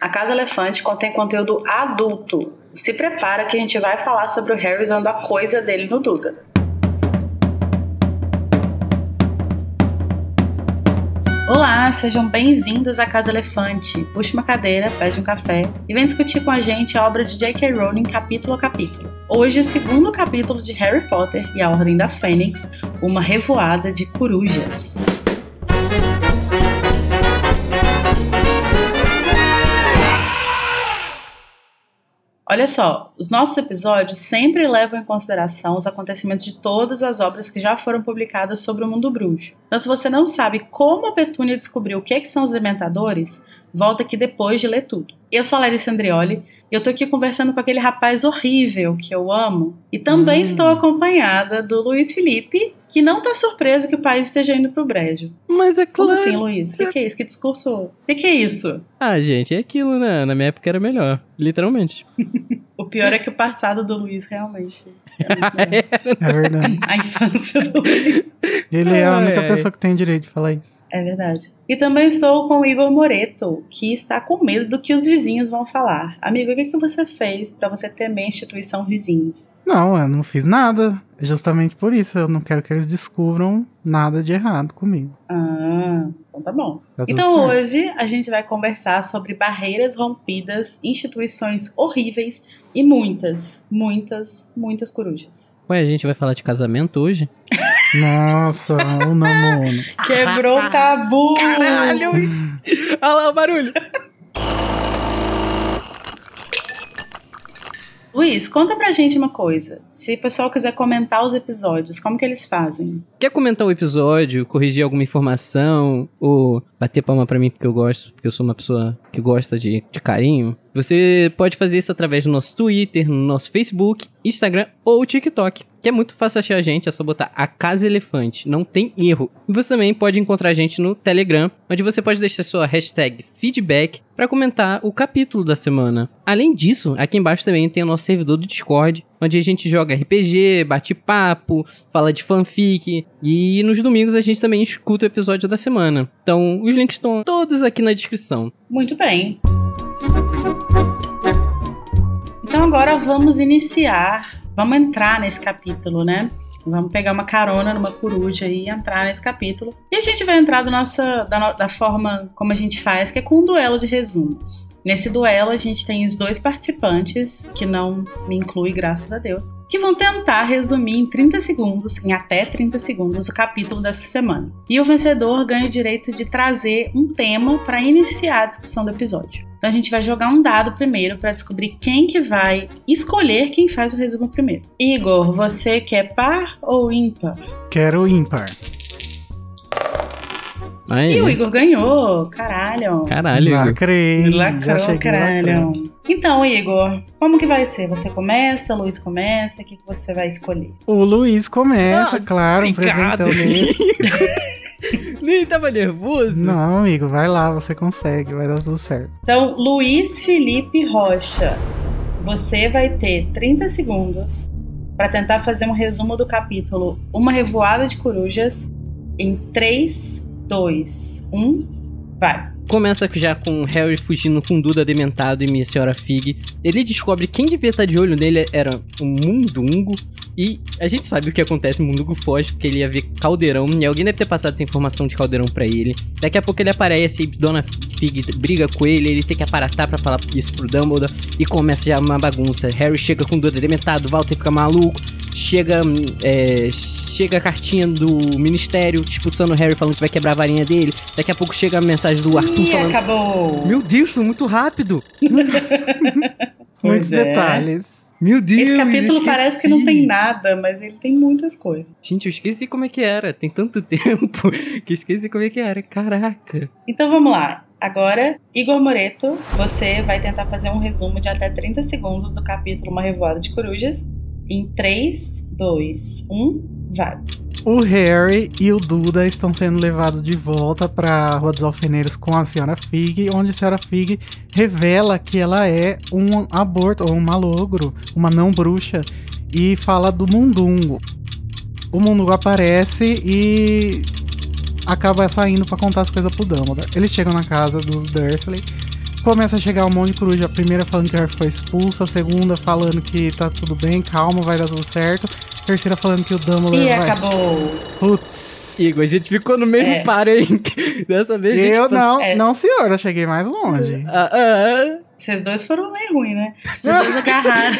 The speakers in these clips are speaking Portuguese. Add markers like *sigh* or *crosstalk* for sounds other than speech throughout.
A Casa Elefante contém conteúdo adulto. Se prepara que a gente vai falar sobre o Harry usando a coisa dele no Duda. Olá, sejam bem-vindos à Casa Elefante. Puxe uma cadeira, pede um café e vem discutir com a gente a obra de J.K. Rowling capítulo a capítulo. Hoje, o segundo capítulo de Harry Potter e a Ordem da Fênix, uma revoada de corujas. Olha só, os nossos episódios sempre levam em consideração os acontecimentos de todas as obras que já foram publicadas sobre o mundo bruxo. Então, se você não sabe como a Petúnia descobriu o que, é que são os dementadores, volta aqui depois de ler tudo. Eu sou a Larissa Andrioli e eu tô aqui conversando com aquele rapaz horrível que eu amo. E também hum. estou acompanhada do Luiz Felipe, que não tá surpreso que o país esteja indo pro brejo. Mas é claro. Como assim, Luiz? O que, que, é isso? Que discurso? O que, que é isso? Ah, gente, é aquilo, né? Na minha época era melhor. Literalmente. *laughs* o pior é que o passado do Luiz realmente. É, é verdade. *laughs* A infância do Luiz. Ele é a única pessoa que tem direito de falar isso. É verdade. E também estou com o Igor Moreto, que está com medo do que os vizinhos vão falar. Amigo, o que, que você fez para você temer a instituição vizinhos? Não, eu não fiz nada. Justamente por isso, eu não quero que eles descubram nada de errado comigo. Ah, então tá bom. Tá então certo. hoje a gente vai conversar sobre barreiras rompidas, instituições horríveis e muitas, muitas, muitas corujas. Ué, a gente vai falar de casamento hoje? *laughs* Nossa, o namoro. Quebrou o tabu. Caralho! Olha lá o barulho. Luiz, conta pra gente uma coisa. Se o pessoal quiser comentar os episódios, como que eles fazem? Quer comentar o episódio, corrigir alguma informação, ou bater palma pra mim porque eu gosto, porque eu sou uma pessoa que gosta de, de carinho? Você pode fazer isso através do nosso Twitter, no nosso Facebook, Instagram ou TikTok, que é muito fácil achar a gente, é só botar a Casa Elefante, não tem erro. E você também pode encontrar a gente no Telegram, onde você pode deixar sua hashtag feedback para comentar o capítulo da semana. Além disso, aqui embaixo também tem o nosso servidor do Discord, onde a gente joga RPG, bate papo, fala de fanfic e nos domingos a gente também escuta o episódio da semana. Então, os links estão todos aqui na descrição. Muito bem. Então agora vamos iniciar, vamos entrar nesse capítulo, né? Vamos pegar uma carona numa coruja e entrar nesse capítulo. E a gente vai entrar do nossa, da, da forma como a gente faz, que é com um duelo de resumos. Nesse duelo, a gente tem os dois participantes, que não me inclui, graças a Deus, que vão tentar resumir em 30 segundos, em até 30 segundos, o capítulo dessa semana. E o vencedor ganha o direito de trazer um tema para iniciar a discussão do episódio. Então a gente vai jogar um dado primeiro para descobrir quem que vai escolher quem faz o resumo primeiro. Igor, você quer par ou ímpar? Quero ímpar. Aí. E o Igor ganhou, caralho. Caralho, Igor. Lacrei. Lacrou, caralho. Então, Igor, como que vai ser? Você começa, o Luiz começa, o que, que você vai escolher? O Luiz começa, ah, claro, apresentando Nem *laughs* tava nervoso? Não, amigo, vai lá, você consegue, vai dar tudo certo. Então, Luiz Felipe Rocha, você vai ter 30 segundos para tentar fazer um resumo do capítulo Uma Revoada de Corujas em 3, 2, 1, vai. Começa já com Harry fugindo com Duda dementado e Minha Senhora Fig. Ele descobre quem devia estar de olho nele era o Mundungo. E a gente sabe o que acontece, Mundungo foge porque ele ia ver Caldeirão. E alguém deve ter passado essa informação de Caldeirão para ele. Daqui a pouco ele aparece e Dona Fig briga com ele. Ele tem que aparatar para falar isso pro Dumbledore. E começa já uma bagunça. Harry chega com Duda dementado, Walter fica maluco. Chega, é, chega a cartinha do ministério expulsando o Harry falando que vai quebrar a varinha dele. Daqui a pouco chega a mensagem do Arthur Ih, falando. acabou! Meu Deus, foi muito rápido! *laughs* Muitos é. detalhes. Meu Deus! Esse capítulo parece que não tem nada, mas ele tem muitas coisas. Gente, eu esqueci como é que era. Tem tanto *laughs* tempo que eu esqueci como é que era. Caraca! Então vamos lá. Agora, Igor Moreto, você vai tentar fazer um resumo de até 30 segundos do capítulo Uma Revoada de Corujas. Em 3, 2, 1. Vai. O Harry e o Duda estão sendo levados de volta para a Rua dos Alfeneiros com a senhora Fig, onde a senhora Fig revela que ela é um aborto, ou um malogro, uma não bruxa, e fala do Mundungo. O Mundungo aparece e acaba saindo para contar as coisas pro Dumbledore. Eles chegam na casa dos Dursley começa a chegar um monte de coruja. A primeira falando que o Harry foi expulso, a segunda falando que tá tudo bem, calma, vai dar tudo certo. A terceira falando que o Dumbledore E vai... acabou. Putz, Igor, a gente ficou no mesmo É. par, hein? *laughs* Dessa vez a gente eu passou- não, é. não senhor, eu cheguei mais longe. Ah, ah, Vocês dois foram meio ruins, né? Vocês dois *laughs* agarraram.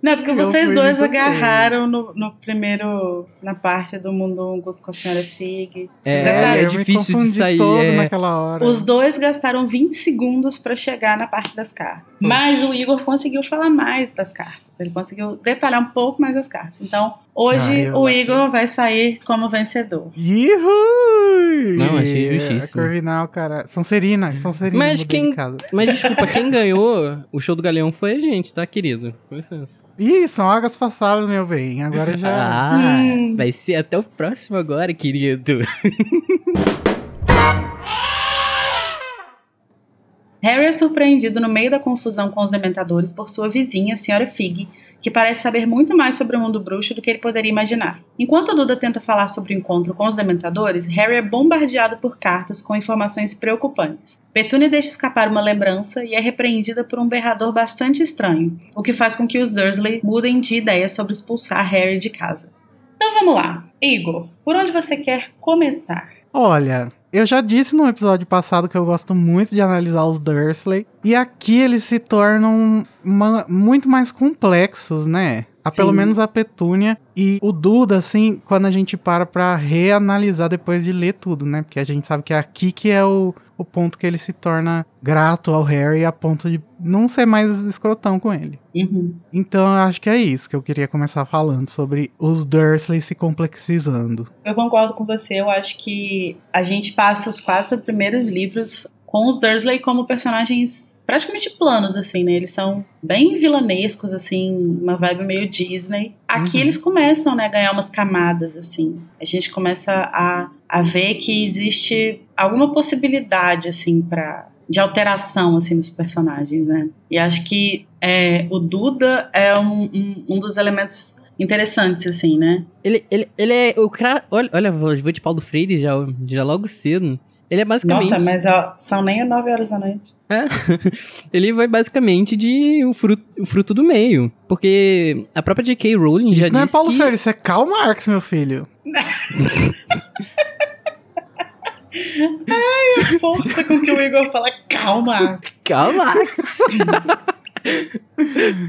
Não, porque Eu vocês dois agarraram no, no primeiro. Na parte do Mundungus com a senhora Fig. É, Vocês gastaram- é difícil de sair, todo é. naquela hora. Os dois gastaram 20 segundos pra chegar na parte das cartas. Mas o Igor conseguiu falar mais das cartas. Ele conseguiu detalhar um pouco mais as cartas. Então, hoje Ah, o achei. Igor vai sair como vencedor. Ihu! Não, achei justíssimo. A Corvinal, cara. Sonserina, Sonserina. Mas quem-. Mas desculpa, *laughs* quem ganhou o show do Galeão foi a gente, tá, querido? Com licença. Ih, são águas passadas, meu bem. Agora já. Ah, Hum. *laughs* vai ser até o próximo agora, querido. *laughs* Harry é surpreendido no meio da confusão com os dementadores por sua vizinha, a Sra. Fig, que parece saber muito mais sobre o mundo bruxo do que ele poderia imaginar. Enquanto Duda tenta falar sobre o encontro com os dementadores, Harry é bombardeado por cartas com informações preocupantes. Petunia deixa escapar uma lembrança e é repreendida por um berrador bastante estranho, o que faz com que os Dursley mudem de ideia sobre expulsar Harry de casa. Então vamos lá. Igor, por onde você quer começar? Olha, eu já disse no episódio passado que eu gosto muito de analisar os Dursley. E aqui eles se tornam uma- muito mais complexos, né? A, pelo menos a Petúnia e o Duda, assim, quando a gente para pra reanalisar depois de ler tudo, né? Porque a gente sabe que é aqui que é o, o ponto que ele se torna grato ao Harry a ponto de não ser mais escrotão com ele. Uhum. Então eu acho que é isso que eu queria começar falando sobre os Dursley se complexizando. Eu concordo com você. Eu acho que a gente passa os quatro primeiros livros com os Dursley como personagens praticamente planos, assim, né? Eles são bem vilanescos, assim, uma vibe meio Disney. Aqui Uhum. eles começam, né, a ganhar umas camadas, assim. A gente começa a, a ver que existe alguma possibilidade, assim, para de alteração, assim, dos personagens, né? E acho que é, o Duda é um, um, um dos elementos interessantes, assim, né? Ele, ele, ele é o cara. Olha, olha, vou vou de Paulo Freire já, já logo cedo. Ele é basicamente. Nossa, mas ó, são nem 9 horas da noite. É. *laughs* ele vai basicamente de o fruto, o fruto do meio. Porque a própria J.K. Rowling já Isso não é disse Paulo que... Freire, isso é Karl Marx, meu filho. *laughs* Força com que o Igor fala, calma. Calma! *laughs*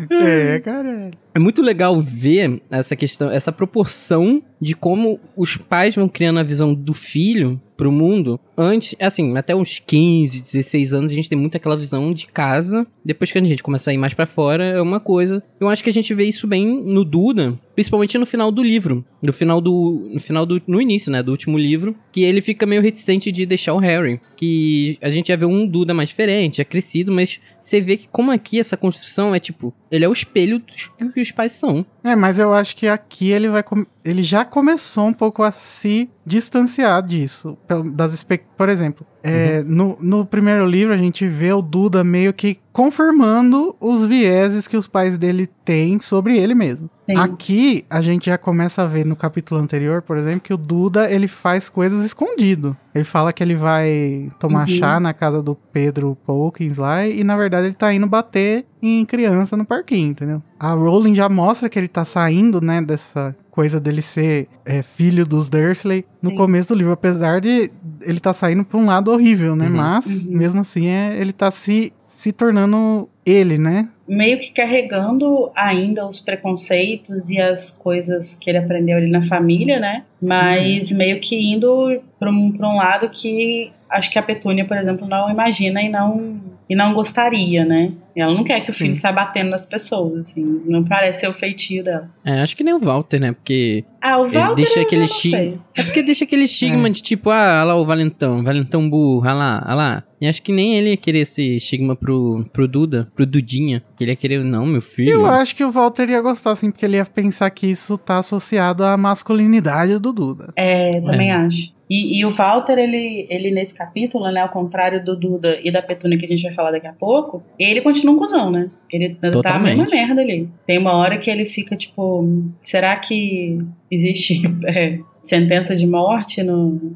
É, cara. É muito legal ver essa questão, essa proporção de como os pais vão criando a visão do filho pro mundo. Antes, assim, até uns 15, 16 anos, a gente tem muito aquela visão de casa. Depois que a gente começa a ir mais pra fora, é uma coisa. Eu acho que a gente vê isso bem no Duda, principalmente no final do livro. No final do. No final do. No início, né? Do último livro. Que ele fica meio reticente de deixar o Harry. Que a gente já vê um Duda mais diferente, já crescido, mas você vê que como aqui essa construção é tipo. Ele é o espelho do que os pais são. É, mas eu acho que aqui ele vai. Ele já começou um pouco a se distanciar disso. Das expec- Por exemplo, é, no, no primeiro livro a gente vê o Duda meio que confirmando os vieses que os pais dele têm sobre ele mesmo. Sim. Aqui a gente já começa a ver no capítulo anterior, por exemplo, que o Duda ele faz coisas escondido. Ele fala que ele vai tomar Uhum. chá na casa do Pedro Polkins lá e na verdade ele tá indo bater em criança no parquinho, entendeu? A Rowling já mostra que ele tá saindo, né, dessa coisa dele ser é, filho dos Dursley no Sim. começo do livro, apesar de ele tá saindo pra um lado horrível, né? Uhum. Mas Uhum. mesmo assim é, ele tá se se tornando ele, né? Meio que carregando ainda os preconceitos e as coisas que ele aprendeu ali na família, né? Mas meio que indo pra um, pra um lado que acho que a Petúnia, por exemplo, não imagina e não, e não gostaria, né? Ela não quer que o filho Sim. saia batendo nas pessoas, assim. Não parece ser o feitio dela. É, acho que nem o Walter, né? Porque Ah, o Walter deixa eu aquele já não chi- sei. É porque deixa aquele estigma de tipo, ah, olha lá o Valentão, Valentão burro, olha lá, olha lá. E acho que nem ele ia querer esse estigma pro, pro Duda, pro Dudinha. Que ele ia querer, não, meu filho. Eu acho que o Walter ia gostar, assim, porque ele ia pensar que isso tá associado à masculinidade do Duda. É, também acho. E, e o Walter, ele, ele nesse capítulo, né, ao contrário do Duda e da Petúnia que a gente vai falar daqui a pouco, ele continua um cuzão, né? Ele tá a Totalmente. mesma merda ali. Tem uma hora que ele fica tipo, será que existe *laughs* é, sentença de morte no,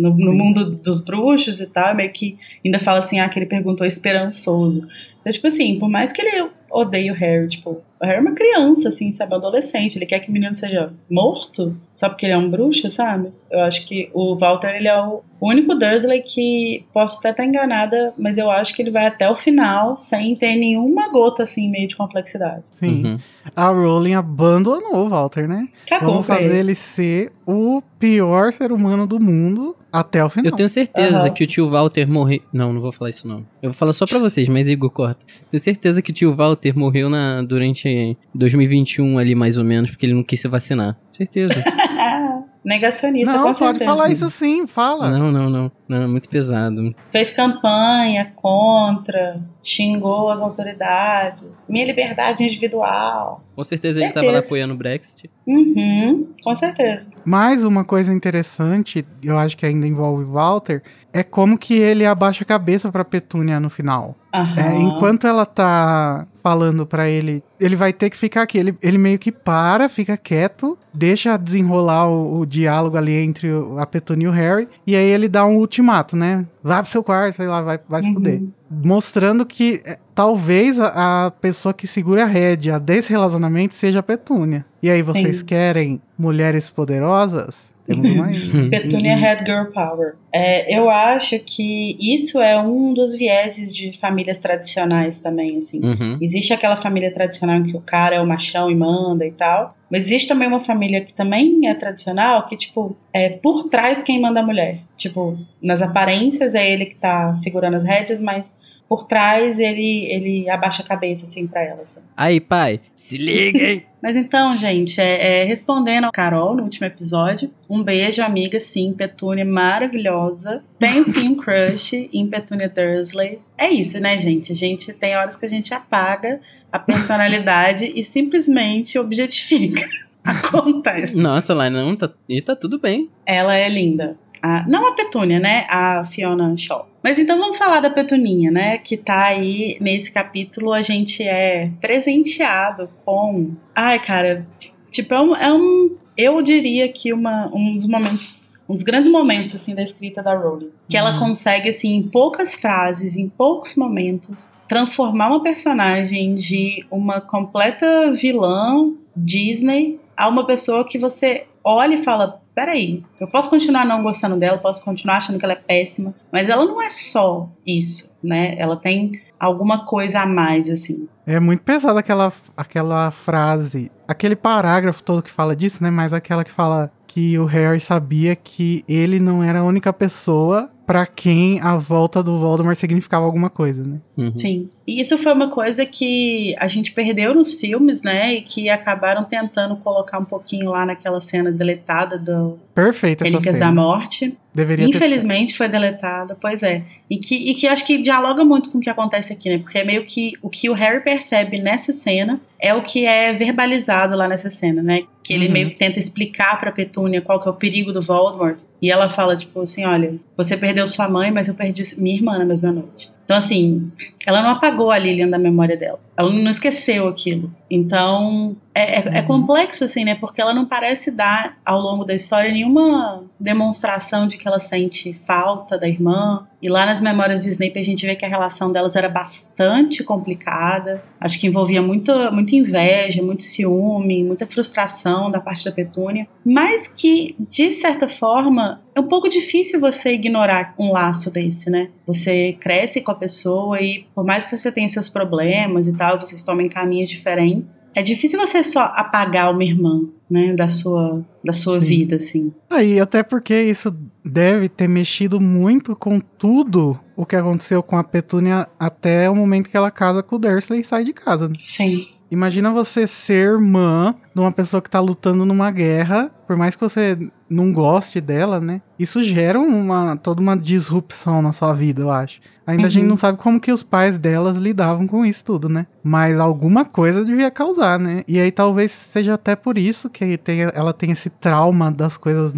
no, no, mundo dos bruxos e tal, meio que ainda fala assim, ah, que ele perguntou esperançoso. Então, tipo assim, por mais que ele odeie o Harry, tipo, o Harry é uma criança, assim, sabe, adolescente, ele quer que o menino seja morto, só porque ele é um bruxo, sabe? Eu acho que o Walter, ele é o único Dursley que, posso até estar enganada, mas eu acho que ele vai até o final sem ter nenhuma gota, assim, meio de complexidade. Sim. Uhum. A Rowling abandonou o Walter, né? Cagou, Vamos fazer ele ser o pior ser humano do mundo até o final. Eu tenho certeza uhum. que o tio Walter morreu. Não, não vou falar isso não. Eu vou falar só pra vocês, mas Igor corta. Tenho certeza que o tio Walter morreu na... durante 2021 ali, mais ou menos, porque ele não quis se vacinar. Certeza. *laughs* Negacionista, não, com pode falar isso sim, fala. Não, não, não, não, é muito pesado. Fez campanha contra, xingou as autoridades, minha liberdade individual. Com certeza, ele estava lá apoiando o Brexit. Uhum, com certeza. Mais uma coisa interessante, eu acho que ainda envolve Walter, é como que ele abaixa a cabeça pra Petúnia no final. Uhum. É, enquanto ela tá falando para ele, ele vai ter que ficar aqui. Ele, ele meio que para, fica quieto, deixa desenrolar o, o diálogo ali entre a Petunia e o Harry, e aí ele dá um ultimato, né? Vai pro seu quarto, sei lá, vai, vai uhum. se fuder. Mostrando que é, talvez a, a, pessoa que segura a rédea desse relacionamento seja a Petúnia. E aí, vocês Sim. querem mulheres poderosas? Temos uma *laughs* Petunia Head Girl Power. É, eu acho que isso é um dos vieses de famílias tradicionais também, assim. Uhum. Existe aquela família tradicional em que o cara é o machão e manda e tal. Mas existe também uma família que também é tradicional, que, tipo, é por trás quem manda a mulher. Tipo, nas aparências é ele que tá segurando as rédeas, mas por trás ele, ele abaixa a cabeça, assim, pra ela. Assim. Aí, pai, se liga, hein? *laughs* Mas então, gente, é, é, respondendo ao Carol no último episódio, um beijo, amiga, sim, Petúnia maravilhosa. Tenho sim um crush em Petúnia Dursley. É isso, né, gente? A gente tem horas que a gente apaga a personalidade e simplesmente objetifica. *laughs* Acontece. Nossa, lá não, tá, e tá tudo bem. Ela é linda. A, não a Petúnia, né? A Fiona Shaw. Mas então vamos falar da Petuninha, né? Que tá aí nesse capítulo, a gente é presenteado com. Ai, cara, tipo, é um. É um eu diria que uma, um dos momentos. Um dos grandes momentos, assim, da escrita da Rowling. Que ela uhum. consegue, assim, em poucas frases, em poucos momentos, transformar uma personagem de uma completa vilã Disney a uma pessoa que você olha e fala: peraí, eu posso continuar não gostando dela, posso continuar achando que ela é péssima, mas ela não é só isso, né? Ela tem alguma coisa a mais, assim. É muito pesada aquela, aquela frase, aquele parágrafo todo que fala disso, né? Mas aquela que fala que o Harry sabia que ele não era a única pessoa para quem a volta do Voldemort significava alguma coisa, né? Uhum. Sim. E isso foi uma coisa que a gente perdeu nos filmes, né? E que acabaram tentando colocar um pouquinho lá naquela cena deletada do Perfeito Relíquias da Morte. Deveria Infelizmente foi deletada, pois é. E que, e que acho que dialoga muito com o que acontece aqui, né? Porque é meio que o que o Harry percebe nessa cena é o que é verbalizado lá nessa cena, né? Que ele uhum. meio que tenta explicar pra Petúnia qual que é o perigo do Voldemort. E ela fala, tipo assim, olha, você perdeu sua mãe, mas eu perdi minha irmã na mesma noite. Então, assim, ela não apagou a Lilian da memória dela. Ela não esqueceu aquilo. Então, é, é, é, uhum. complexo, assim, né? Porque ela não parece dar, ao longo da história, nenhuma demonstração de que ela sente falta da irmã. E lá nas memórias de Snape a gente vê que a relação delas era bastante complicada. Acho que envolvia muita, muita inveja, muito ciúme, muita frustração da parte da Petúnia. Mas que, de certa forma, é um pouco difícil você ignorar um laço desse, né? Você cresce com a pessoa e, por mais que você tenha seus problemas e tal, vocês tomem caminhos diferentes, é difícil você só apagar uma irmã, né, da sua, da sua vida, assim. Aí, até porque isso deve ter mexido muito com tudo o que aconteceu com a Petúnia até o momento que ela casa com o Dursley e sai de casa. Né? Sim. Imagina você ser irmã de uma pessoa que tá lutando numa guerra, por mais que você não goste dela, né? Isso gera uma toda uma disrupção na sua vida, eu acho. Ainda uhum. a gente uhum. não sabe como que os pais delas lidavam com isso tudo, né? Mas alguma coisa devia causar, né? E aí talvez seja até por isso que ela tem esse trauma das coisas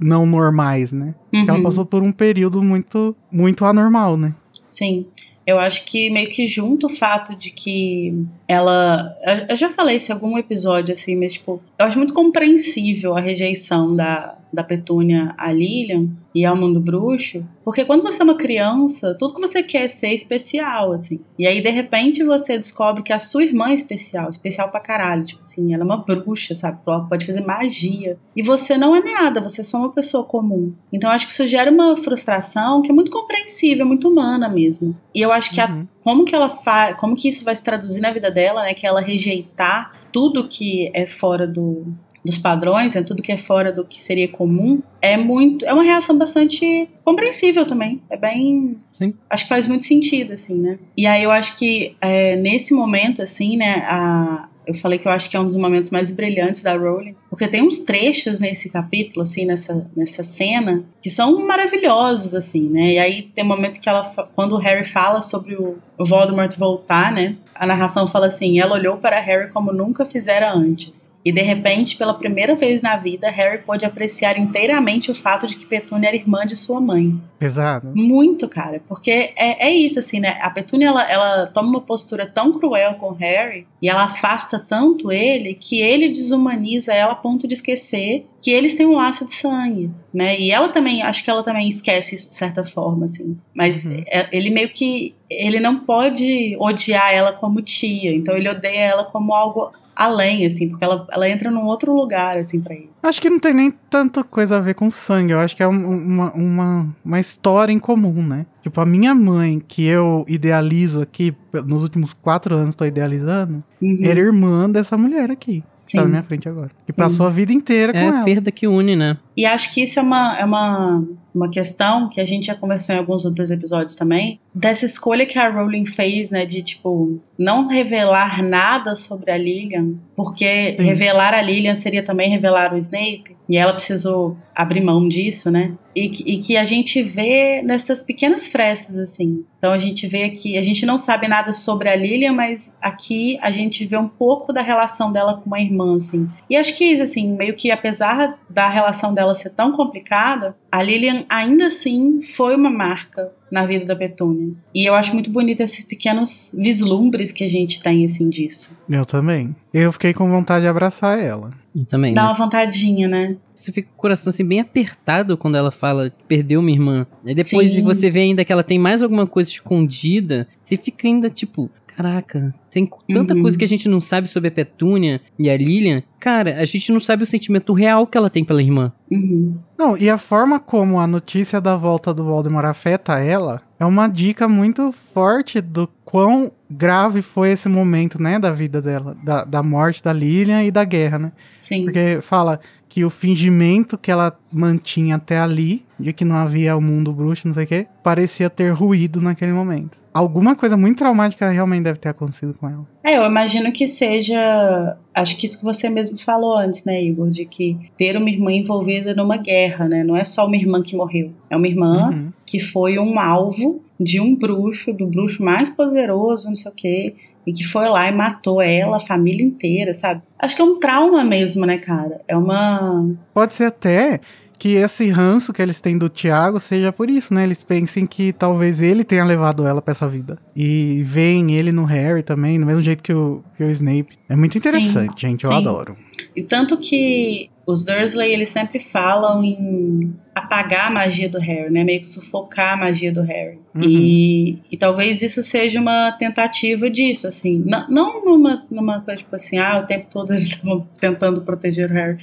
não normais, né? Uhum. Ela passou por um período muito muito anormal, né? Sim. Eu acho que meio que junto o fato de que ela. Eu já falei isso em algum episódio, assim, mas, tipo, eu acho muito compreensível a rejeição da, da Petúnia à Lilian e ao mundo bruxo, porque quando você é uma criança, tudo que você quer é ser especial, assim. E aí, de repente, você descobre que a sua irmã é especial, especial pra caralho, tipo assim, ela é uma bruxa, sabe? Ela pode fazer magia. E você não é nada, você é só uma pessoa comum. Então, acho que isso gera uma frustração que é muito compreensível, é muito humana mesmo. E eu acho que a, como que ela faz, como que isso vai se traduzir na vida dela, né? Que ela rejeitar tudo que é fora do, dos padrões, é tudo que é fora do que seria comum, é muito, é uma reação bastante compreensível também. É bem, Sim. acho que faz muito sentido assim, né? E aí eu acho que é, nesse momento assim, né, a eu falei que eu acho que é um dos momentos mais brilhantes da Rowling, porque tem uns trechos nesse capítulo, assim, nessa, nessa cena, que são maravilhosos, assim, né? E aí tem um momento que ela, quando o Harry fala sobre o, o Voldemort voltar, né? A narração fala assim: ela olhou para Harry como nunca fizera antes. E de repente, pela primeira vez na vida, Harry pôde apreciar inteiramente o fato de que Petúnia era irmã de sua mãe. Pesado. Muito, cara, porque é, é isso, assim, né? A Petúnia, ela, ela toma uma postura tão cruel com Harry e ela afasta tanto ele que ele desumaniza ela a ponto de esquecer que eles têm um laço de sangue, né? E ela também, acho que ela também esquece isso de certa forma, assim. Mas Uhum. é- ele meio que, ele não pode odiar ela como tia, então ele odeia ela como algo além, assim, porque ela, ela entra num outro lugar, assim, pra ele. Acho que não tem nem tanta coisa a ver com sangue. Eu acho que é um- uma, uma, uma história em comum, né? Tipo, a minha mãe, que eu idealizo aqui, nos últimos quatro anos tô idealizando, Uhum. era irmã dessa mulher aqui. Tá na Sim. minha frente agora. E passou a vida inteira com É a ela. perda que une, né? E acho que isso é uma, é uma, uma questão que a gente já conversou em alguns outros episódios também, dessa escolha que a Rowling fez, né, de, tipo, não revelar nada sobre a Lilian, porque Sim. revelar a Lilian seria também revelar o Snape, e ela precisou abrir mão disso, né, e, que- e que a gente vê nessas pequenas frestas, assim. Então a gente vê aqui, a gente não sabe nada sobre a Lilian, mas aqui a gente vê um pouco da relação dela com uma irmã, assim. E acho que, assim, meio que apesar da relação dela ser tão complicada, a Lilian ainda assim foi uma marca na vida da Petúnia. E eu acho muito bonito esses pequenos vislumbres que a gente tem, assim, disso. Eu também. Eu fiquei com vontade de abraçar ela. Eu também. Dá uma vontadinha, né? Você fica com o coração assim bem apertado quando ela fala que perdeu uma irmã. E depois Sim. você vê ainda que ela tem mais alguma coisa escondida. Você fica ainda tipo, caraca, tem tanta Uhum. coisa que a gente não sabe sobre a Petúnia e a Lilian. Cara, a gente não sabe o sentimento real que ela tem pela irmã. Uhum. Não, e a forma como a notícia da volta do Voldemort afeta ela é uma dica muito forte do quão grave foi esse momento, né, da vida dela, da, da morte da Lilian e da guerra, né? Sim. Porque fala que o fingimento que ela mantinha até ali, de que não havia o mundo bruxo, não sei o quê, parecia ter ruído naquele momento. Alguma coisa muito traumática realmente deve ter acontecido com ela. É, eu imagino que seja. Acho que isso que você mesmo falou antes, né, Igor? De que ter uma irmã envolvida numa guerra, né? Não é só uma irmã que morreu. É uma irmã Uhum. que foi um alvo de um bruxo, do bruxo mais poderoso, não sei o quê, e que foi lá e matou ela, a família inteira, sabe? Acho que é um trauma mesmo, né, cara? É uma. Pode ser até que esse ranço que eles têm do Thiago seja por isso, né? Eles pensem que talvez ele tenha levado ela pra essa vida. E veem ele no Harry também, do mesmo jeito que o, que o Snape. É muito interessante, gente. Eu sim. adoro. E tanto que os Dursley, eles sempre falam em apagar a magia do Harry, né? Meio que sufocar a magia do Harry. Uhum. E, e talvez isso seja uma tentativa disso, assim. Não, não numa, numa coisa tipo assim, ah, o tempo todo eles estavam tentando proteger o Harry.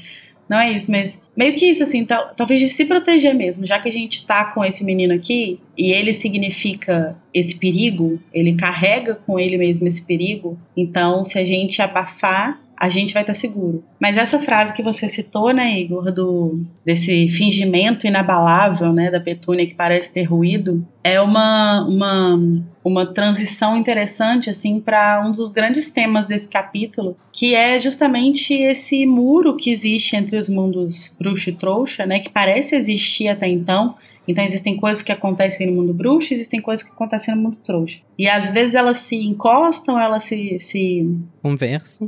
Não é isso, mas meio que isso, assim, tal, talvez de se proteger mesmo, já que a gente tá com esse menino aqui e ele significa esse perigo, ele carrega com ele mesmo esse perigo, então se a gente abafar, a gente vai estar seguro. Mas essa frase que você citou, né, Igor, do desse fingimento inabalável, né, da Petúnia que parece ter ruído, é uma uma uma transição interessante assim para um dos grandes temas desse capítulo, que é justamente esse muro que existe entre os mundos bruxo e trouxa, né, que parece existir até então. Então existem coisas que acontecem no mundo bruxo, existem coisas que acontecem no mundo trouxa. E às vezes elas se encostam, elas se, se Conversa.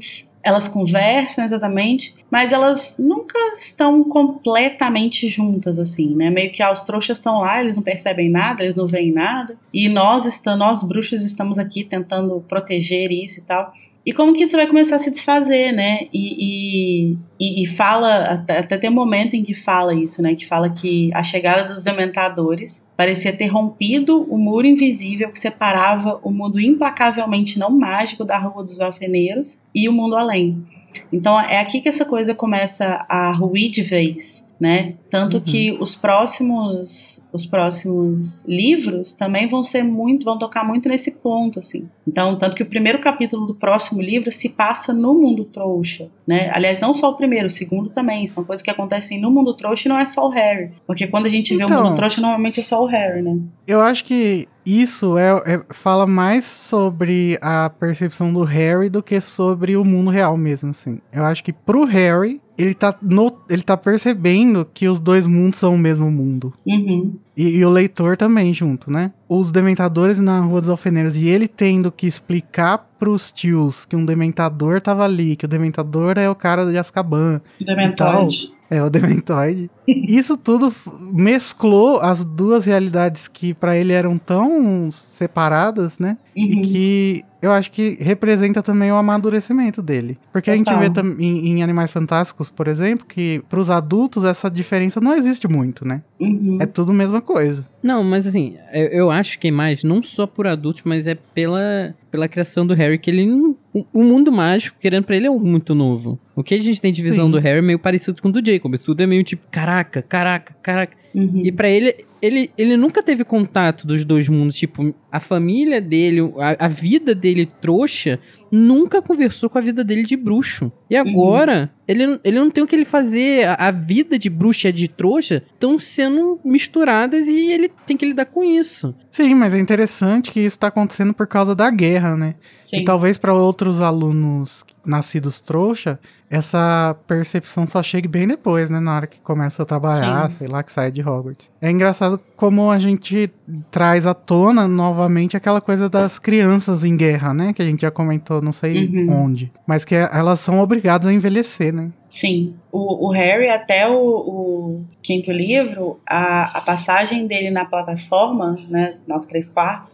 Elas conversam exatamente, mas elas nunca estão completamente juntas assim, né? Meio que ah, os trouxas estão lá, eles não percebem nada, eles não veem nada, e nós estamos, nós bruxos estamos aqui tentando proteger isso e tal. E como que isso vai começar a se desfazer, né? E, e, e fala, até, até tem um momento em que fala isso, né? Que fala que a chegada dos dementadores parecia ter rompido o muro invisível que separava o mundo implacavelmente não mágico da Rua dos Alfeneiros e o mundo além. Então é aqui que essa coisa começa a ruir de vez né? Tanto uhum. que os próximos os próximos livros também vão ser muito vão tocar muito nesse ponto assim. Então, tanto que o primeiro capítulo do próximo livro se passa no mundo trouxa, né? Aliás, não só o primeiro, o segundo também, são coisas que acontecem no mundo trouxa e não é só o Harry, porque quando a gente então, vê o mundo então. trouxa normalmente é só o Harry, né? Eu acho que isso é, é, fala mais sobre a percepção do Harry do que sobre o mundo real mesmo, assim. Eu acho que pro Harry, ele tá, no, ele tá percebendo que os dois mundos são o mesmo mundo. Uhum. E, e, o leitor também junto, né? Os dementadores na Rua dos Alfeneiros e ele tendo que explicar pros tios que um dementador tava ali, que o dementador é o cara de Azkaban. Dementoide. É, o Dementoide. *laughs* Isso tudo mesclou as duas realidades que para ele eram tão separadas, né? Uhum. E que eu acho que representa também o amadurecimento dele. Porque Total. a gente vê em, em, Animais Fantásticos, por exemplo, que para os adultos essa diferença não existe muito, né? Uhum. É tudo a mesma coisa. Não, mas assim, eu, eu acho que é mais não só por adultos, mas é pela, pela criação do Harry, que ele. O, o mundo mágico, querendo pra ele, é muito novo. O que a gente tem de visão Sim. do Harry é meio parecido com o do Jacob. Tudo é meio tipo, caraca, caraca, caraca. Uhum. E para ele, ele, ele nunca teve contato dos dois mundos. Tipo, a família dele, a, a, vida dele trouxa, nunca conversou com a vida dele de bruxo. E uhum. agora, uhum. ele, ele não tem o que ele fazer. A, a vida de bruxa e de trouxa estão sendo misturadas e ele tem que lidar com isso. Sim, mas é interessante que isso tá acontecendo por causa da guerra, né? Sim. E talvez para outros alunos nascidos trouxa, essa percepção só chega bem depois, né? Na hora que começa a trabalhar, Sim. sei lá, que sai de Hogwarts. É engraçado como a gente traz à tona novamente aquela coisa das crianças em guerra, né? Que a gente já comentou, não sei uhum. onde. Mas que elas são obrigadas a envelhecer, né? Sim. O, o Harry, até o, o, quinto livro, a, a passagem dele na plataforma, né? 9 3 quartos,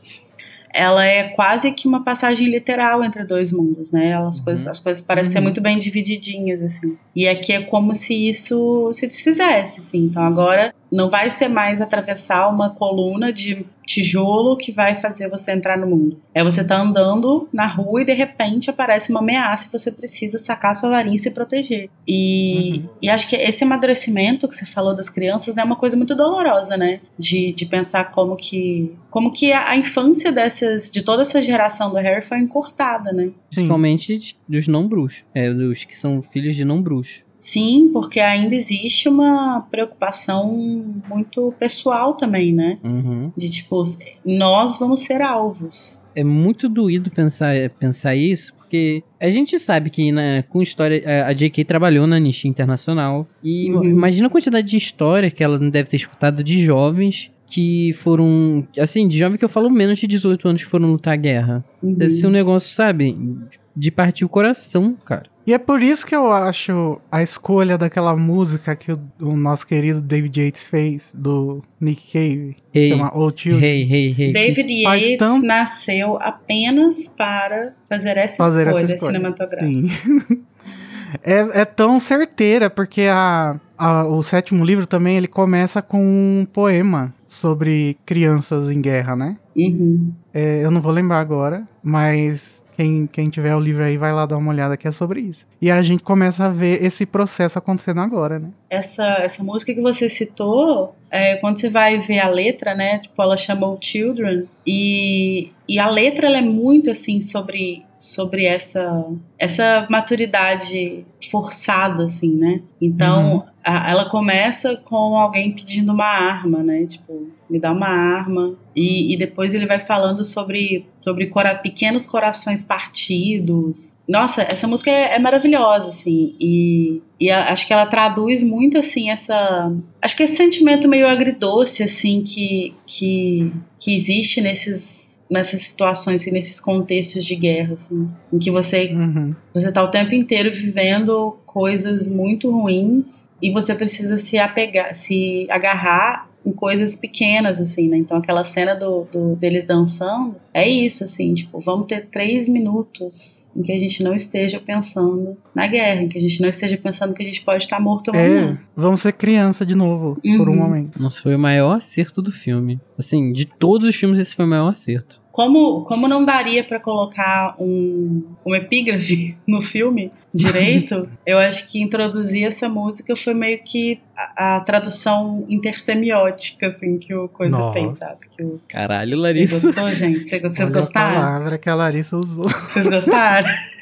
ela é quase que uma passagem literal entre dois mundos, né? As, uhum. coisas, as coisas parecem uhum. ser muito bem divididinhas, assim. E aqui é como se isso se desfizesse, assim. Então agora não vai ser mais atravessar uma coluna de tijolo que vai fazer você entrar no mundo. É você tá andando na rua e de repente aparece uma ameaça e você precisa sacar sua varinha e se proteger. E, uhum. e acho que esse amadurecimento que você falou das crianças é uma coisa muito dolorosa, né? De, de pensar como que como que a, a infância dessas de toda essa geração do Harry foi encurtada, né? Principalmente dos não bruxos, é dos que são filhos de não bruxos. Sim, porque ainda existe uma preocupação muito pessoal também, né? Uhum. De tipo, nós vamos ser alvos. É muito doído pensar, pensar isso, porque a gente sabe que né, com história. A J.K. trabalhou na Anistia Internacional. E uhum. imagina a quantidade de história que ela deve ter escutado de jovens que foram. Assim, de jovens que eu falo menos de 18 anos que foram lutar a guerra. Uhum. Deve ser um negócio, sabe? De partir o coração, cara. E é por isso que eu acho a escolha daquela música que o, o nosso querido David Yates fez, do Nick Cave, hey, chama Old Children. Hey, hey, hey. David Yates tão... nasceu apenas para fazer essa, fazer escolha, essa escolha cinematográfica. Sim. *laughs* é, é tão certeira, porque a, a, o sétimo livro também ele começa com um poema sobre crianças em guerra, né? Uhum. É, eu não vou lembrar agora, mas quem, quem tiver o livro aí vai lá dar uma olhada que é sobre isso. E a gente começa a ver esse processo acontecendo agora, né? Essa, essa música que você citou, é, quando você vai ver a letra, né? Tipo, ela chama Children. E, e a letra ela é muito assim sobre, sobre essa, essa maturidade forçada, assim, né? Então, uhum. A, ela começa com alguém pedindo uma arma, né? Tipo, me dá uma arma. E, e depois ele vai falando sobre, sobre cora pequenos corações partidos. Nossa, essa música é, é maravilhosa, assim. E, e a, acho que ela traduz muito, assim, essa. Acho que esse sentimento meio agridoce, assim, que, que, que existe nesses nessas situações, assim, nesses contextos de guerra, assim, em que você uhum. você tá o tempo inteiro vivendo coisas muito ruins e você precisa se apegar, se agarrar em coisas pequenas, assim, né? Então aquela cena do, do, deles dançando é isso, assim, tipo, vamos ter três minutos em que a gente não esteja pensando na guerra, em que a gente não esteja pensando que a gente pode estar morto amanhã. É, vamos ser criança de novo, por um Uhum. momento. Nossa, foi o maior acerto do filme. Assim, de todos os filmes, esse foi o maior acerto. Como, como não daria pra colocar um, um epígrafe *laughs* no filme direito, *laughs* eu acho que introduzir essa música foi meio que a, a tradução intersemiótica, assim, que o Coisa Nossa. fez, sabe? Que o, Caralho, Você Larissa. gostou, gente? Cê- Vocês Olha gostaram? a palavra que a Larissa usou. Vocês gostaram? *laughs*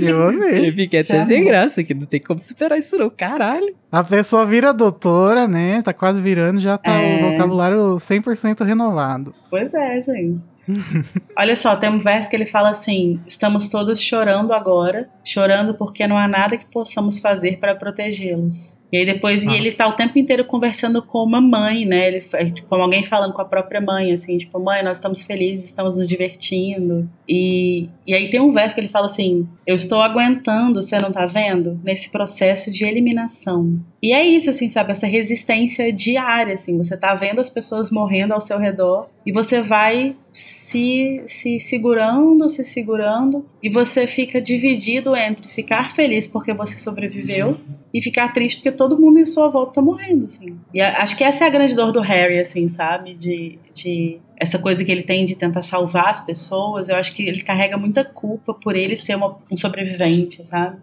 Eu amei. Eu fiquei até sem graça, que não tem como superar isso não. Caralho. A pessoa vira doutora, né? Tá quase virando, já tá É. o vocabulário 100% renovado. Pois é, gente. *laughs* Olha só, tem um verso que ele fala assim: estamos todos chorando agora, chorando porque não há nada que possamos fazer para protegê-los. E aí depois, e Nossa. ele tá o tempo inteiro conversando com uma mãe, né? Ele, é, tipo, como alguém falando com a própria mãe, assim, tipo, mãe, nós estamos felizes, estamos nos divertindo. E, e aí tem um verso que ele fala assim: eu estou aguentando, você não tá vendo? Nesse processo de eliminação. E é isso, assim, sabe? Essa resistência diária, assim. Você tá vendo as pessoas morrendo ao seu redor e você vai se, se segurando, se segurando, e você fica dividido entre ficar feliz porque você sobreviveu e ficar triste porque todo mundo em sua volta tá morrendo, assim. E acho que essa é a grande dor do Harry, assim, sabe? De, de essa coisa que ele tem de tentar salvar as pessoas. Eu acho que ele carrega muita culpa por ele ser uma- um sobrevivente, sabe?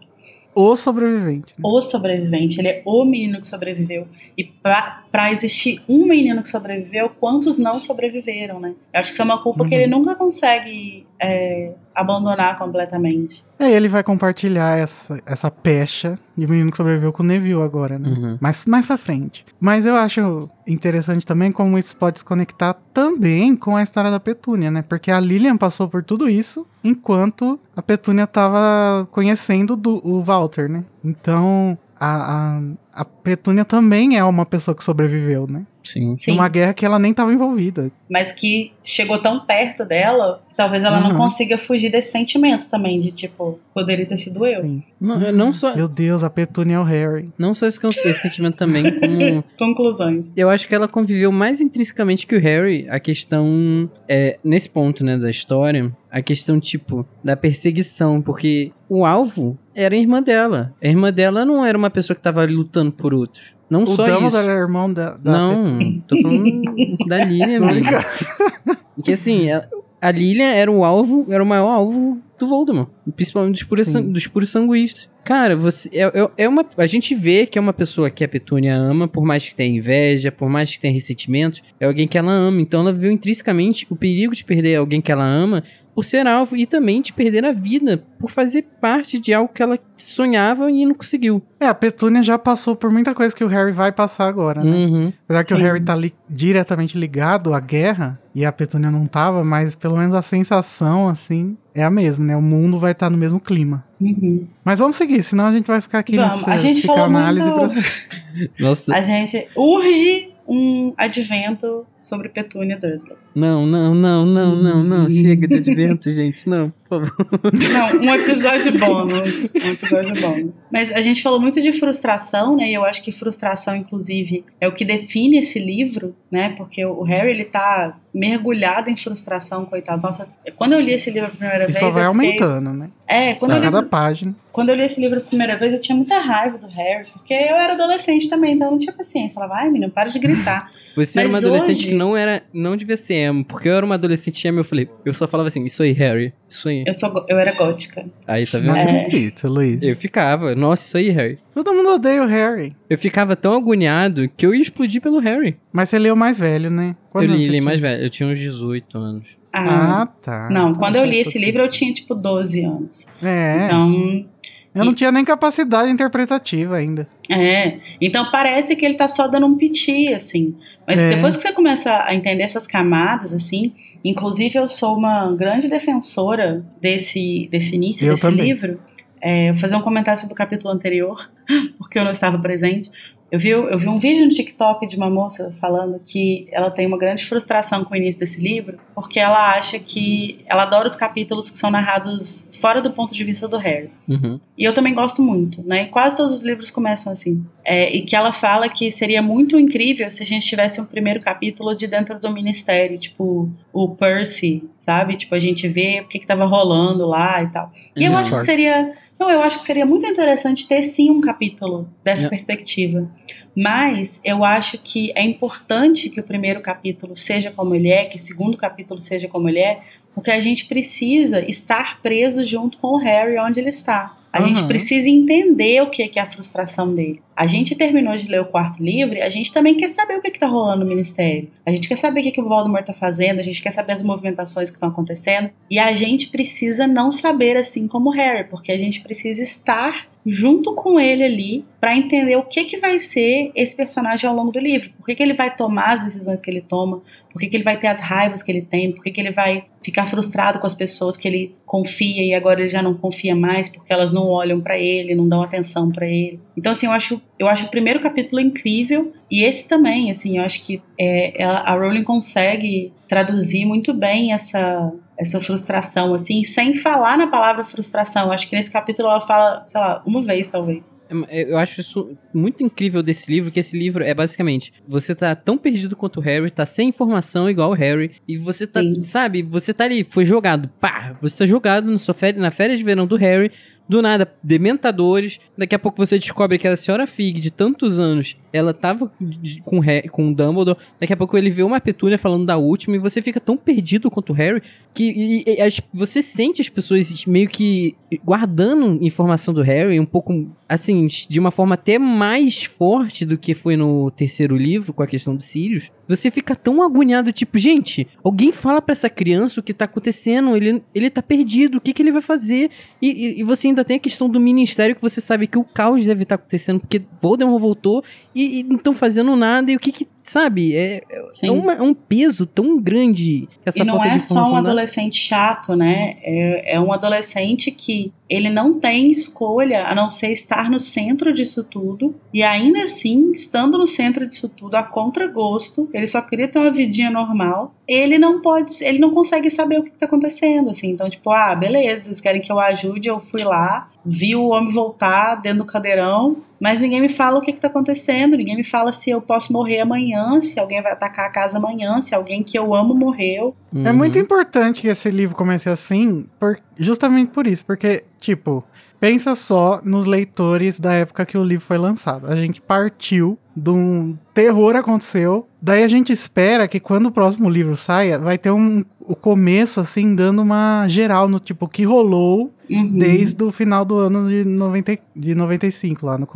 O sobrevivente. né? o sobrevivente, ele é o menino que sobreviveu. E pra, pra existir um menino que sobreviveu, quantos não sobreviveram, né? Eu acho que isso é uma culpa que Uhum. ele nunca consegue é, abandonar completamente. Aí ele vai compartilhar essa, essa pecha de menino que sobreviveu com o Neville agora, né? Uhum. Mas mais pra frente. Mas eu acho interessante também como isso pode se conectar também com a história da Petúnia, né? Porque a Lilian passou por tudo isso enquanto a Petúnia tava conhecendo do, o Walter, né? Então a, a, a Petúnia também é uma pessoa que sobreviveu, né? Sim. Sim, Uma guerra que ela nem tava envolvida. mas que chegou tão perto dela, que talvez ela não Uhum. consiga fugir desse sentimento também, de tipo, poderia ter sido eu. Sim. Não, não só, Meu Deus, a Petúnia é o Harry. não só esse, esse sentimento também, como *laughs* Conclusões. Eu acho que ela conviveu mais intrinsecamente que o Harry a questão, é, nesse ponto, né, da história, a questão, tipo, da perseguição, porque o alvo era a irmã dela. A irmã dela não era uma pessoa que tava ali lutando por outros. Não O só Dumbledore isso. era irmão da, da Não, Petúnia. tô falando da Lilian, *laughs* amigo. brincando. Porque assim, a, a Lilian era o alvo, era o maior alvo do Voldemort. Principalmente dos puros, Sim. san- dos puros sanguístas. Cara, você. É, é- é uma. A gente vê que é uma pessoa que a Petúnia ama, por mais que tenha inveja, por mais que tenha ressentimentos, é alguém que ela ama. Então ela viu intrinsecamente o perigo de perder alguém que ela ama por ser alvo e também de perder a vida por fazer parte de algo que ela sonhava e não conseguiu. É, a Petúnia já passou por muita coisa que o Harry vai passar agora, né? Uhum. Apesar que o Sim. Harry tá li- diretamente ligado à guerra e a Petúnia não tava, mas pelo menos a sensação, assim, é a mesma, né? O mundo vai estar no mesmo clima. Uhum. Mas vamos seguir, senão a gente vai ficar aqui Vamos, nessa a gente falou muito- pra- Nossa, *laughs* A gente urge um advento sobre Petúnia Dursley. não, não, não, não, não, não. Chega de advento, *laughs* gente. Não, por favor. Não, um episódio bônus. Um episódio bônus. Mas a gente falou muito de frustração, né? E eu acho que frustração, inclusive, é o que define esse livro, né? Porque o Harry, ele tá mergulhado em frustração, coitado. Nossa, quando eu li esse livro a primeira E vez. só vai eu fiquei- aumentando, né? É, quando eu, li, cada página. quando eu li esse livro a primeira vez, eu tinha muita raiva do Harry, porque eu era adolescente também, então eu não tinha paciência. Eu falava, ai, menino, para de gritar. Você era uma Mas adolescente hoje- que não era, não devia ser emo, porque eu era uma adolescente emo, eu falei, eu só falava assim, isso aí, Harry, isso aí. Eu, sou, eu era gótica. Aí, tá Não vendo? É. acredito, Luiz. Eu ficava, nossa, isso aí, Harry. Todo mundo odeia o Harry. Eu ficava tão agoniado que eu ia explodir pelo Harry. Mas você leu mais velho, né? eu anos li tinha? mais velho, eu tinha uns 18 anos. Ah, Ah, tá. não, Então quando eu li esse livro, eu tinha tipo 12 anos. É, Então, eu não tinha nem capacidade interpretativa ainda. É, então parece que ele tá só dando um piti, assim. Mas É. depois que você começa a entender essas camadas, assim, inclusive eu sou uma grande defensora desse, desse início Eu desse também. livro. É, vou fazer um comentário sobre o capítulo anterior, *laughs* porque eu não estava presente. Eu vi, eu vi um vídeo no TikTok de uma moça falando que ela tem uma grande frustração com o início desse livro, porque ela acha que. Ela adora os capítulos que são narrados fora do ponto de vista do Harry. Uhum. E eu também gosto muito, né? E quase todos os livros começam assim. É, e que ela fala que seria muito incrível se a gente tivesse um primeiro capítulo de dentro do ministério, tipo o Percy, sabe? Tipo, a gente vê o que, que tava rolando lá e tal. E eu acho que seria. Não, eu acho que seria muito interessante ter sim um capítulo dessa Yeah. perspectiva. Mas eu acho que é importante que o primeiro capítulo seja como ele é, que o segundo capítulo seja como ele é, porque a gente precisa estar preso junto com o Harry onde ele está. A Uhum. gente precisa entender o que que é a frustração dele. A gente terminou de ler o quarto livro a gente também quer saber o que está rolando no ministério. A gente quer saber o que, que o Voldemort está fazendo, a gente quer saber as movimentações que estão acontecendo. E a gente precisa não saber assim como Harry, porque a gente precisa estar junto com ele ali para entender o que, que vai ser esse personagem ao longo do livro. Por que, que ele vai tomar as decisões que ele toma, por que, que ele vai ter as raivas que ele tem, por que, que ele vai ficar frustrado com as pessoas que ele confia e agora ele já não confia mais porque elas não olham para ele, não dão atenção para ele. Então, assim, eu acho, eu acho o primeiro capítulo incrível e esse também, assim, eu acho que é, a Rowling consegue traduzir muito bem essa essa frustração, assim, sem falar na palavra frustração. Eu acho que nesse capítulo ela fala, sei lá, uma vez talvez. É, Eu acho isso muito incrível desse livro, que esse livro é basicamente, você tá tão perdido quanto o Harry, tá sem informação igual o Harry, e você tá, Sim. sabe, você tá ali, foi jogado, pá, você tá jogado na, sua férias, na férias de verão do Harry, do nada, dementadores, daqui a pouco você descobre que a senhora Fig, de tantos anos, ela tava com, com o Dumbledore, daqui a pouco ele vê uma petúnia falando da última, e você fica tão perdido quanto o Harry, que e- e as- você sente as pessoas meio que guardando informação do Harry, um pouco, assim, de uma forma até mais forte do que foi no terceiro livro, com a questão do Sirius. Você fica tão agoniado, tipo, gente, alguém fala pra essa criança o que tá acontecendo, ele, ele tá perdido, o que, que ele vai fazer? E, e- e você ainda tem a questão do ministério, que você sabe que o caos deve estar acontecendo, porque Voldemort voltou e, e não estão fazendo nada, e o que que, sabe, é, é, uma- é um peso tão grande que essa e não é só um adolescente chato, né? É, é um adolescente que ele não tem escolha a não ser estar no centro disso tudo. E ainda assim, estando no centro disso tudo, a contragosto, ele só queria ter uma vidinha normal. Ele não pode, ele não consegue saber o que está acontecendo, assim. Então, tipo, ah, beleza, vocês querem que eu ajude, eu fui lá, vi o homem voltar dentro do cadeirão, mas ninguém me fala o que está acontecendo, ninguém me fala se eu posso morrer amanhã, se alguém vai atacar a casa amanhã, se alguém que eu amo morreu. É Uhum. muito importante que esse livro comece assim, por- justamente por isso, porque, tipo, pensa só nos leitores da época que o livro foi lançado. A gente partiu de um terror aconteceu, daí a gente espera que quando o próximo livro saia, vai ter um o começo assim dando uma geral no tipo que rolou Uhum. desde o final do ano de, 90, e- de 95 lá no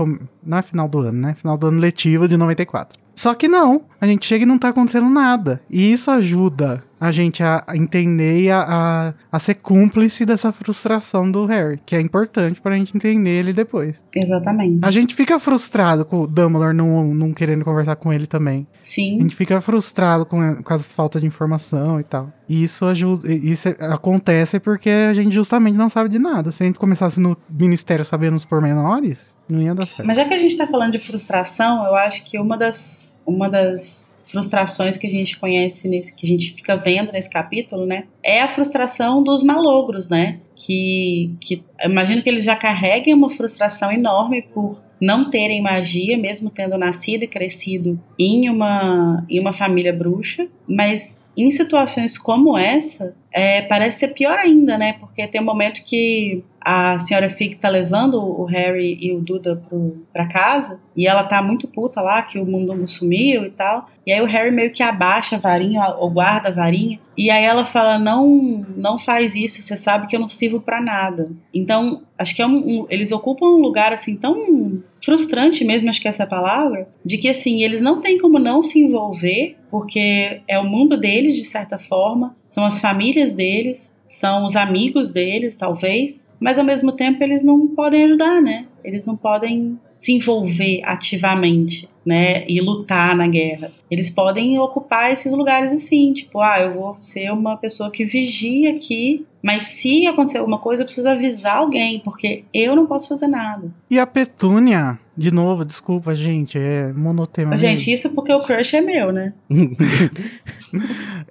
não é final do ano, né? Final do ano letivo de 94. Só que não, a gente chega e não tá acontecendo nada. E isso ajuda a gente a a entender e a, a, a ser cúmplice dessa frustração do Harry, que é importante pra gente entender ele depois. Exatamente. A gente fica frustrado com o Dumbledore não, não querendo conversar com ele também. A Sim. gente fica frustrado com a, com as falta de informação e tal. E isso ajuda, isso acontece porque a gente justamente não sabe de nada. Se a gente começasse no ministério sabendo os pormenores, não ia dar certo. Mas já que a gente está falando de frustração, eu acho que uma das, uma das frustrações que a gente conhece, nesse, que a gente fica vendo nesse capítulo, né? É a frustração dos malogros, né? Que, que imagino que eles já carreguem uma frustração enorme por não terem magia, mesmo tendo nascido e crescido em uma, em uma família bruxa, mas em situações como essa, é, parece ser pior ainda, né? Porque tem um momento que a senhora Fig tá levando o Harry e o Duda pro, pra casa e ela tá muito puta lá que o mundo sumiu e tal. E aí o Harry meio que abaixa a varinha ou guarda a varinha e aí ela fala: "Não, não faz isso, você sabe que eu não sirvo pra nada". Então, acho que é um, um- eles ocupam um lugar assim tão frustrante mesmo, acho que essa é a palavra, de que assim, eles não têm como não se envolver, porque é o mundo deles de certa forma, são as famílias deles, são os amigos deles, talvez, mas ao mesmo tempo eles não podem ajudar, né? eles não podem se envolver ativamente, né, e lutar na guerra. Eles podem ocupar esses lugares assim, tipo, ah, eu vou ser uma pessoa que vigia aqui, mas se acontecer alguma coisa, eu preciso avisar alguém, porque eu não posso fazer nada. E a Petúnia, de novo, desculpa, gente, é monotema. Gente, isso porque o crush é meu, né? *laughs*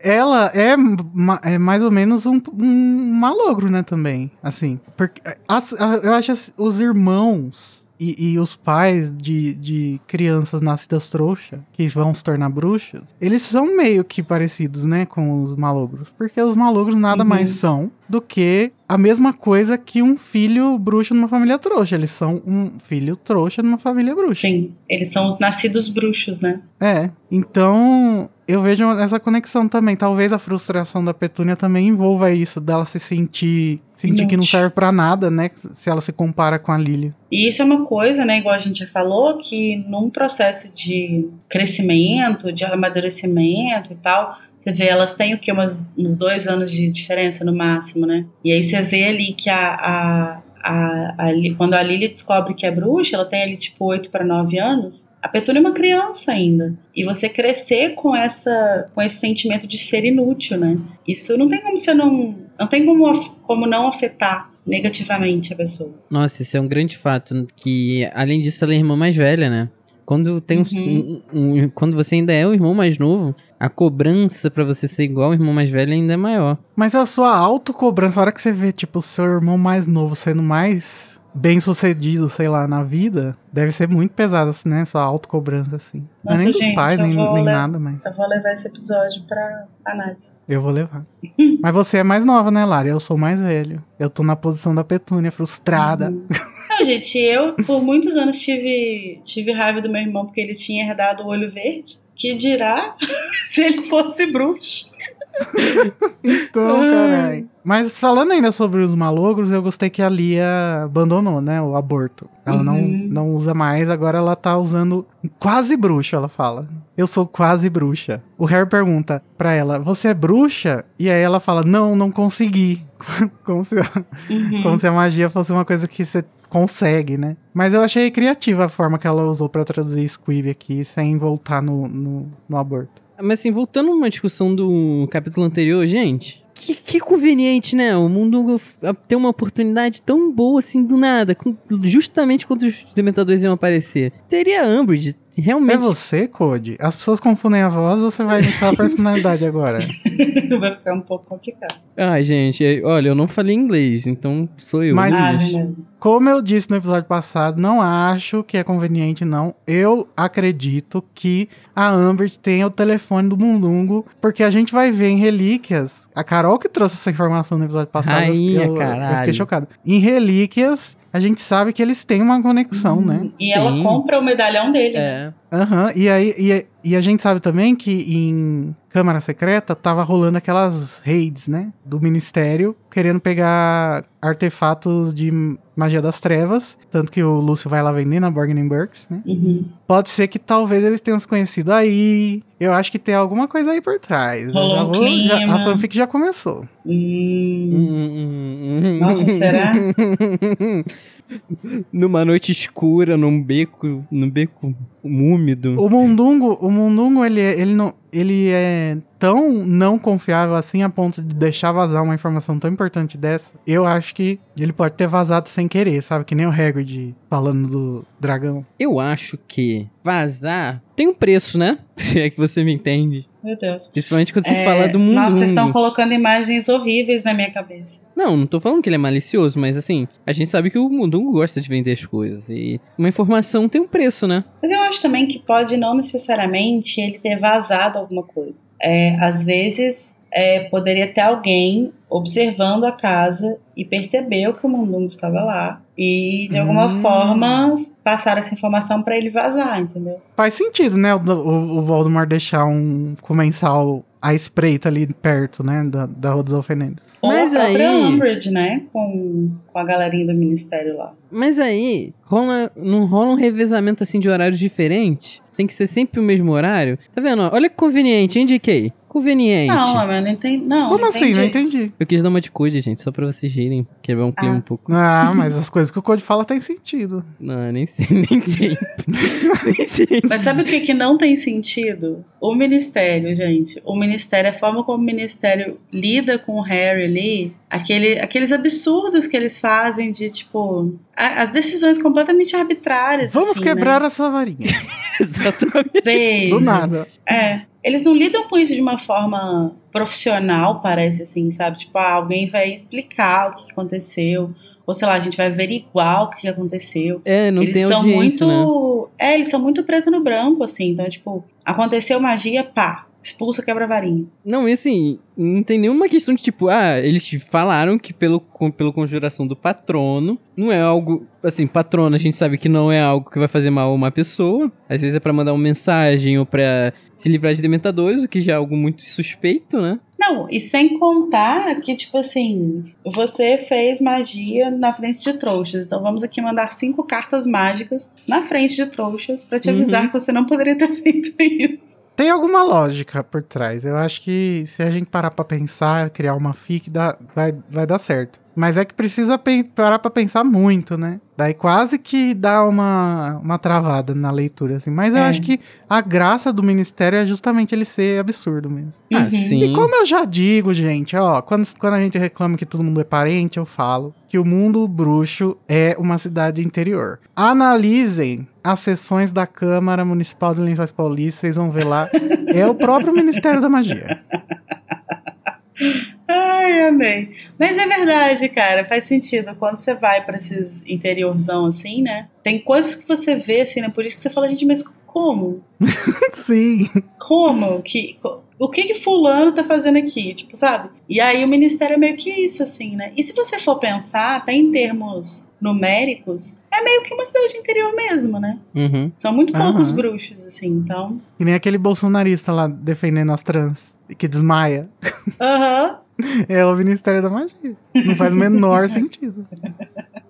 Ela é, ma- é mais ou menos um, um malogro, né, também. Assim, porque as- eu acho os irmãos e, e os pais de, de crianças nascidas trouxa, que vão se tornar bruxas, eles são meio que parecidos, né, com os malogros. Porque os malogros nada Uhum. mais são do que a mesma coisa que um filho bruxo numa família trouxa. Eles são um filho trouxa numa família bruxa. Sim, eles são os nascidos bruxos, né? É, então eu vejo essa conexão também. Talvez a frustração da Petúnia também envolva isso, dela se sentir, sentir que não serve pra nada, né? Se ela se compara com a Lilia. E isso é uma coisa, né, igual a gente já falou, que num processo de crescimento, de amadurecimento e tal, você vê, elas têm o quê? Umas, uns dois anos de diferença no máximo, né? E aí você vê ali que a, a, a, a quando a Lily descobre que é bruxa, ela tem ali tipo 8 para 9 anos. A Petúnia é uma criança ainda. E você crescer com essa com esse sentimento de ser inútil, né? Isso não tem como você não. Não tem como, como não afetar negativamente a pessoa. Nossa, isso é um grande fato. Que, além disso, ela é a irmã mais velha, né? Quando, tem um- Uhum. um, um- quando você ainda é o irmão mais novo, a cobrança pra você ser igual ao irmão mais velho ainda é maior. Mas a sua autocobrança, a hora que você vê, tipo, o seu irmão mais novo sendo mais bem sucedido, sei lá, na vida, deve ser muito pesada, assim, né? Sua autocobrança, assim. É Nossa, nem dos gente, pais, eu nem, nem nada, mas Eu vou levar esse episódio pra análise. eu vou levar. *laughs* mas você é mais nova, né, Lara? Eu sou mais velho. Eu tô na posição da Petúnia, frustrada. Uhum. *laughs* Não, gente, eu por muitos anos tive, tive raiva do meu irmão porque ele tinha herdado o olho verde. Que dirá *laughs* se ele fosse bruxo. Então, caralho. Mas falando ainda sobre os malogros, eu gostei que a Lia abandonou, né? O aborto. Ela não, Uhum. não usa mais, agora ela tá usando quase bruxo, ela fala. Eu sou quase bruxa. O Harry pergunta pra ela: Você é bruxa? E aí ela fala: Não, não consegui. *laughs* como, se, Uhum. como se a magia fosse uma coisa que você consegue, né? Mas eu achei criativa a forma que ela usou pra traduzir Squib aqui, sem voltar no, no, no aborto. Mas assim, voltando a uma discussão do capítulo anterior, gente. Que, que conveniente, né? O mundo ter uma oportunidade tão boa assim do nada, com- justamente quando os dementadores iam aparecer. Teria a Umbridge É realmente. você, Code? As pessoas confundem a voz ou você vai imitar a personalidade agora? *laughs* Vai ficar um pouco complicado. Ai, gente, é- olha, eu não falei inglês, então sou eu. Mas- Ah, bicho. verdade. Como eu disse no episódio passado, não acho que é conveniente, não. Eu acredito que a Amber tenha o telefone do Mundungo, porque a gente vai ver em Relíquias. A Carol que trouxe essa informação no episódio passado. eu- Rainha, eu, eu caralho. fiquei chocado. Em Relíquias, a gente sabe que eles têm uma conexão, né? E ela Sim. compra o medalhão dele. É. Aham, e aí e, e a gente sabe também que em Câmara Secreta tava rolando aquelas raids, né? Do Ministério, querendo pegar artefatos de magia das trevas. Tanto que o Lúcio vai lá vender na Bargain Burks, né? Uhum. Pode ser que talvez eles tenham se conhecido aí. Eu acho que tem alguma coisa aí por trás. Eu Rolou já um vou, já- a fanfic já começou. Hum. Hum, hum, hum. Nossa, será? *laughs* Numa noite escura, num beco, num beco úmido. O Mundungo, o Mundungo, ele, é- ele, não, ele é tão não confiável assim a ponto de deixar vazar uma informação tão importante dessa. Eu acho que ele pode ter vazado sem querer, sabe? Que nem o Hagrid falando do dragão. Eu acho que vazar tem um preço, né? *laughs* Se é que você me entende. Meu Deus. Principalmente quando se É, fala do mundo. Nossa, vocês estão colocando imagens horríveis na minha cabeça. Não, não tô falando que ele é malicioso, mas assim, a gente sabe que o Mundungo gosta de vender as coisas. E uma informação tem um preço, né? Mas eu acho também que pode não necessariamente ele ter vazado alguma coisa. É, às vezes é, poderia ter alguém observando a casa e percebeu que o Mundungo estava lá e de alguma Hum. forma passar essa informação para ele vazar, entendeu? Faz sentido, né? O, o, o Voldemort deixar um comensal à espreita ali perto, né? Da, da Rua dos Alfenedos. Ou Mas a própria aí- Umbridge, né? Com, com a galerinha do ministério lá. Mas aí, rola, não rola um revezamento assim de horários diferentes? Tem que ser sempre o mesmo horário? Tá vendo? Olha que conveniente, hein, JK? Conveniente. Não, mas não entendi. Não, Como não assim? Não entendi. Eu quis dar uma de cuide, gente, só pra vocês rirem. Quebrar um clima Ah. um pouco. Ah, *laughs* mas as coisas que o Code fala tem sentido. Não, nem sei, *laughs* nem sei. nem sei. Mas sabe o que, que não tem sentido? O ministério, gente. O ministério, a forma como o ministério lida com o Harry ali, aquele, aqueles absurdos que eles fazem de, tipo, a- as decisões completamente arbitrárias. Vamos assim, quebrar a sua varinha. *laughs* Exatamente. Né? Beijo. Do nada. É. Eles não lidam com isso de uma forma profissional, parece assim, sabe? Tipo, ah, alguém vai explicar o que aconteceu. Ou sei lá, a gente vai averiguar o que aconteceu. É, não eles tem são audiência, né? muito. É, eles são muito preto no branco, assim. Então, tipo, aconteceu magia, pá, expulsa quebra-varinha. Não, e assim, não tem nenhuma questão de tipo, ah, eles te falaram que pelo, com, pelo conjuração do patrono, não é algo. Assim, patrono a gente sabe que não é algo que vai fazer mal a uma pessoa. Às vezes é pra mandar uma mensagem ou pra se livrar de dementadores, o que já é algo muito suspeito, né? Não, e sem contar que, tipo assim, você fez magia na frente de trouxas. Então vamos aqui mandar cinco cartas mágicas na frente de trouxas pra te Uhum. avisar que você não poderia ter *laughs* feito isso. Tem alguma lógica por trás. Eu acho que se a gente parar pra pensar, criar uma fic, dá, vai, vai dar certo. Mas é que precisa parar pra pensar muito, né? Daí quase que dá uma, uma travada na leitura, assim. Mas eu É. acho que a graça do ministério é justamente ele ser absurdo mesmo. Ah, Uhum. sim. E como eu já digo, gente, ó, quando, quando a gente reclama que todo mundo é parente, eu falo que o mundo bruxo é uma cidade interior. Analisem as sessões da Câmara Municipal de Lençóis Paulistas, vocês vão ver lá. É o próprio Ministério da Magia. Ai, amei. Mas é verdade, cara, faz sentido. Quando você vai pra esses interiorzão assim, né? Tem coisas que você vê assim na política que você fala, gente, mas como? *laughs* Sim. Como? Que, o que que fulano tá fazendo aqui? Tipo, sabe? E aí o ministério é meio que isso, assim, né? E se você for pensar, até em termos numéricos, é meio que uma cidade interior mesmo, né? Uhum. São muito poucos Aham. bruxos, assim, então... Que nem aquele bolsonarista lá defendendo as trans, que desmaia. Aham. É o Ministério da Magia. Não faz o menor sentido.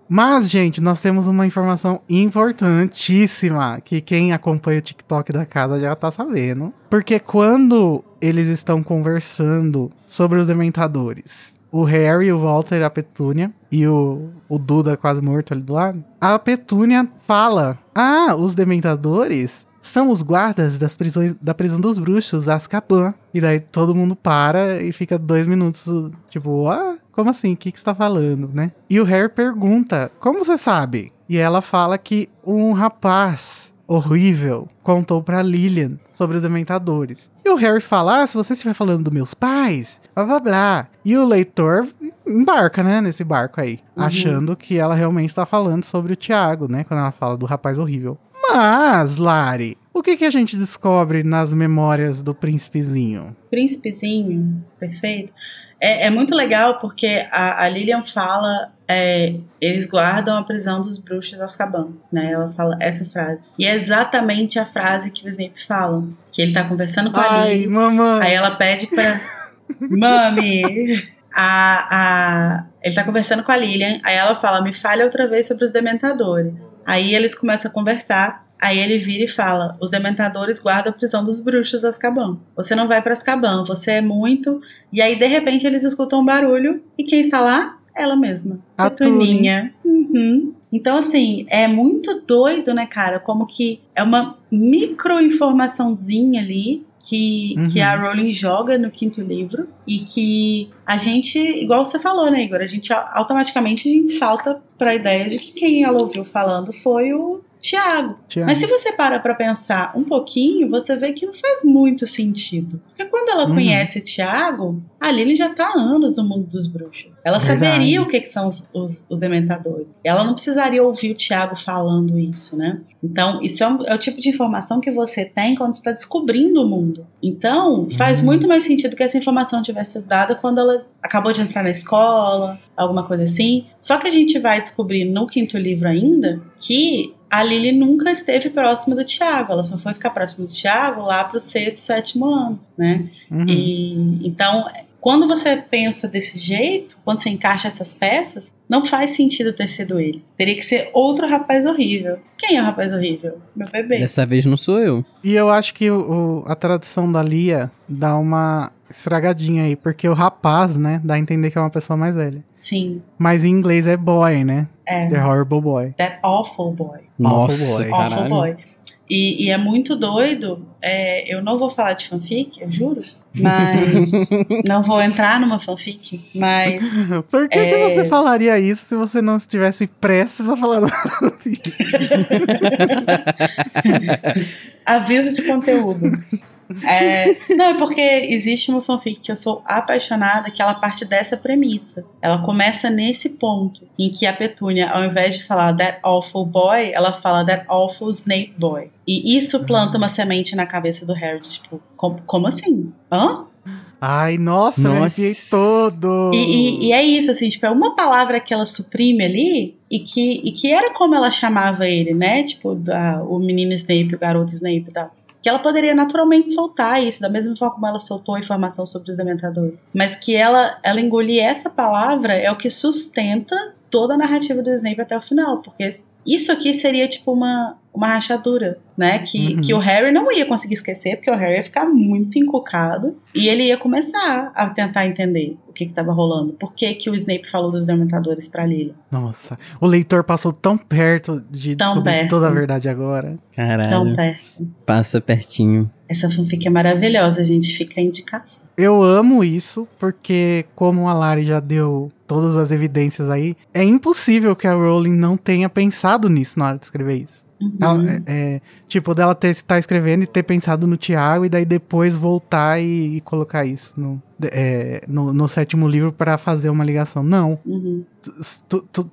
Mas, gente, nós temos uma informação importantíssima que quem acompanha o TikTok da casa já tá sabendo. Porque quando eles estão conversando sobre os dementadores, o Harry, o Walter, a Petúnia e o, o Duda quase morto ali do lado, a Petúnia fala: Ah, os dementadores são os guardas das prisões, da prisão dos bruxos, Azkaban. E daí todo mundo para e fica dois minutos, tipo, ah, como assim? O que, que você tá falando, né? E o Harry pergunta, como você sabe? E ela fala que um rapaz horrível contou pra Lilian sobre os dementadores. E o Harry fala, ah, se você estiver falando dos meus pais, blá blá blá. E o leitor embarca, né, nesse barco aí, Uhum. achando que ela realmente está falando sobre o Tiago, né, quando ela fala do rapaz horrível. Mas, Lari, o que, que a gente descobre nas memórias do príncipezinho? príncipezinho, perfeito. É, é muito legal porque a, a Lilian fala, é, eles guardam a prisão dos bruxos Azkaban, né? Ela fala essa frase. E é exatamente a frase que o Snape fala, que ele tá conversando com a Ai, Lily, mamãe. aí ela pede pra... *laughs* Mami! A, a, ele tá conversando com a Lilian, aí ela fala, me fale outra vez sobre os dementadores. Aí eles começam a conversar, aí ele vira e fala, os dementadores guardam a prisão dos bruxos Azkaban. Você não vai pra Azkaban, você é muito... E aí, de repente, eles escutam um barulho, e quem está lá? Ela mesma. A Petuninha. Uhum. Então, assim, é muito doido, né, cara? Como que é uma micro informaçãozinha ali que, Uhum. que a Rowling joga no quinto livro e que a gente, igual você falou, né, Igor? A gente a- automaticamente a gente salta pra ideia de que quem ela ouviu falando foi o Tiago. Mas se você para pra pensar um pouquinho, você vê que não faz muito sentido. Porque quando ela Uhum. conhece Tiago, a Lily já tá há anos no mundo dos bruxos. Ela Verdade. saberia o que, que são os, os, os dementadores. Ela não precisaria ouvir o Tiago falando isso, né? Então, isso é, um- é o tipo de informação que você tem quando você está descobrindo o mundo. Então, faz Uhum. muito mais sentido que essa informação tivesse sido dada quando ela acabou de entrar na escola, alguma coisa assim. Só que a gente vai descobrir no quinto livro ainda que a Lily nunca esteve próxima do Tiago. Ela só foi ficar próxima do Tiago lá pro sexto, sétimo ano, né? Uhum. E então quando você pensa desse jeito, quando você encaixa essas peças, não faz sentido ter sido ele. Teria que ser outro rapaz horrível. Quem é o rapaz horrível? Meu bebê. Dessa vez não sou eu. E eu acho que o, o- a tradução da Lia dá uma estragadinha aí, porque o rapaz, né, dá a entender que é uma pessoa mais velha. Sim. Mas em inglês é boy, né? É. The horrible boy. That awful boy. Nossa, boy. Awful caralho. boy. E, e é muito doido. é, eu não vou falar de fanfic, eu juro. Mas. *laughs* não vou entrar numa fanfic. Mas. *laughs* Por que, que É. você falaria isso se você não estivesse prestes a falar? *laughs* Aviso de conteúdo. É, não, é porque existe uma fanfic que eu sou apaixonada, que ela parte dessa premissa. Ela começa nesse ponto, em que a Petúnia, ao invés de falar that awful boy, ela fala that awful Snape boy. E isso planta uma semente na cabeça do Harry, tipo, como, como assim? Hã? Ai, nossa, Nossa. arrepiei todo. E, e- e é isso, assim, tipo, é uma palavra que ela suprime ali e que, e que era como ela chamava ele, né? Tipo, da, o menino Snape, o garoto Snape e tal. Que ela poderia naturalmente soltar isso, da mesma forma como ela soltou a informação sobre os dementadores. Mas que ela, ela engolir essa palavra é o que sustenta toda a narrativa do Snape até o final. Porque isso aqui seria tipo uma, uma rachadura, né? Que, Uhum. que o Harry não ia conseguir esquecer, porque o Harry ia ficar muito encucado e ele ia começar a tentar entender o que estava rolando. Por que, que o Snape falou dos dementadores pra Lily? Nossa, o leitor passou tão perto de Tão descobrir perto. toda a verdade agora. Caralho. Então, perto. Passa pertinho. Essa fanfic é maravilhosa, gente. Fica a indicação. Eu amo isso, porque como a Lari já deu todas as evidências aí, é impossível que a Rowling não tenha pensado nisso na hora de escrever isso. Uhum. Ela, é, é, tipo, dela ter, estar escrevendo e ter pensado no Tiago e daí depois voltar e, e colocar isso no, é, no, no sétimo livro para fazer uma ligação. Não. Uhum.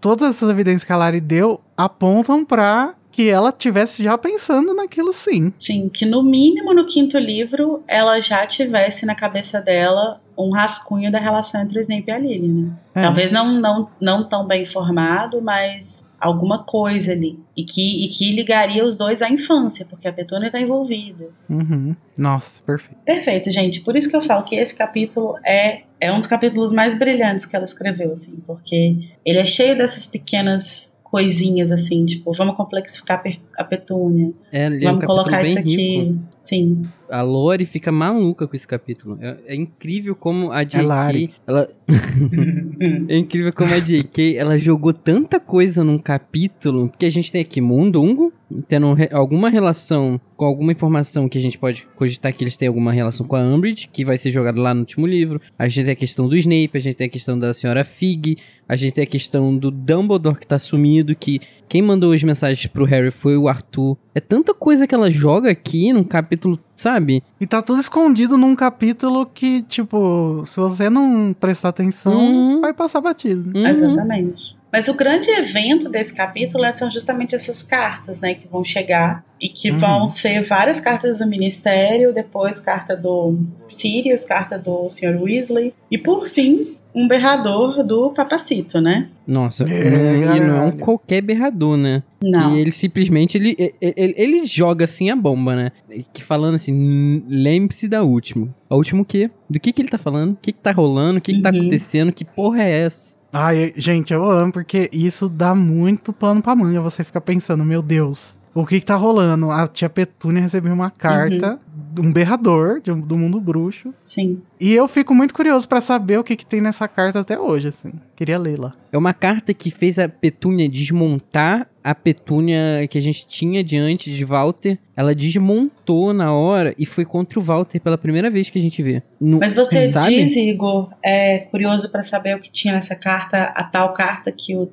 Todas essas evidências que a Lari deu apontam pra que ela tivesse já pensando naquilo sim. Sim, que no mínimo no quinto livro ela já tivesse na cabeça dela um rascunho da relação entre o Snape e a Lily, né? É. Talvez não, não, não tão bem formado, mas alguma coisa ali. E que, e que ligaria os dois à infância, porque a Petúnia tá envolvida. Uhum. Nossa, perfeito. Perfeito, gente. Por isso que eu falo que esse capítulo é, é um dos capítulos mais brilhantes que ela escreveu, assim, porque ele é cheio dessas pequenas coisinhas, assim, tipo, vamos complexificar a Petúnia, É, ele é um vamos colocar isso aqui. rico. Sim. A Lori fica maluca com esse capítulo. É, é incrível como a J.K. Lari. ela *laughs* É incrível como a J.K. ela jogou tanta coisa num capítulo que a gente tem aqui Mundungo tendo re- alguma relação com alguma informação que a gente pode cogitar que eles têm alguma relação com a Umbridge, que vai ser jogado lá no último livro. A gente tem a questão do Snape, a gente tem a questão da senhora Fig, a gente tem a questão do Dumbledore que tá sumido, que quem mandou as mensagens pro Harry foi o Arthur. É tanta coisa que ela joga aqui num capítulo, sabe? E tá tudo escondido num capítulo que, tipo, se você não prestar atenção, Uhum. vai passar batido. Uhum. Exatamente. Mas o grande evento desse capítulo é- são justamente essas cartas, né, que vão chegar e que Uhum. vão ser várias cartas do Ministério, depois carta do Sirius, carta do Sr. Weasley e por fim um berrador do Papacito, né? Nossa, É, e não é um qualquer berrador, né? Não. E ele simplesmente, ele, ele, ele- joga assim a bomba, né? Que falando assim, "N- lembre-se da última. A última o quê? Do que que ele tá falando? O que que tá rolando? O que que tá Uhum. acontecendo? Que porra é essa? Ai, gente, eu amo, porque isso dá muito pano pra manga. Você fica pensando, meu Deus, o que que tá rolando? A tia Petúnia recebeu uma carta de um berrador de do mundo bruxo. Sim. E eu fico muito curioso pra saber o que que tem nessa carta até hoje, assim. Queria lê-la. É uma carta que fez a Petúnia desmontar a Petúnia que a gente tinha diante de Walter. Ela desmontou na hora e foi contra o Walter pela primeira vez que a gente vê. No- Mas você sabe? diz, Igor, é curioso pra saber o que tinha nessa carta, a tal carta que o,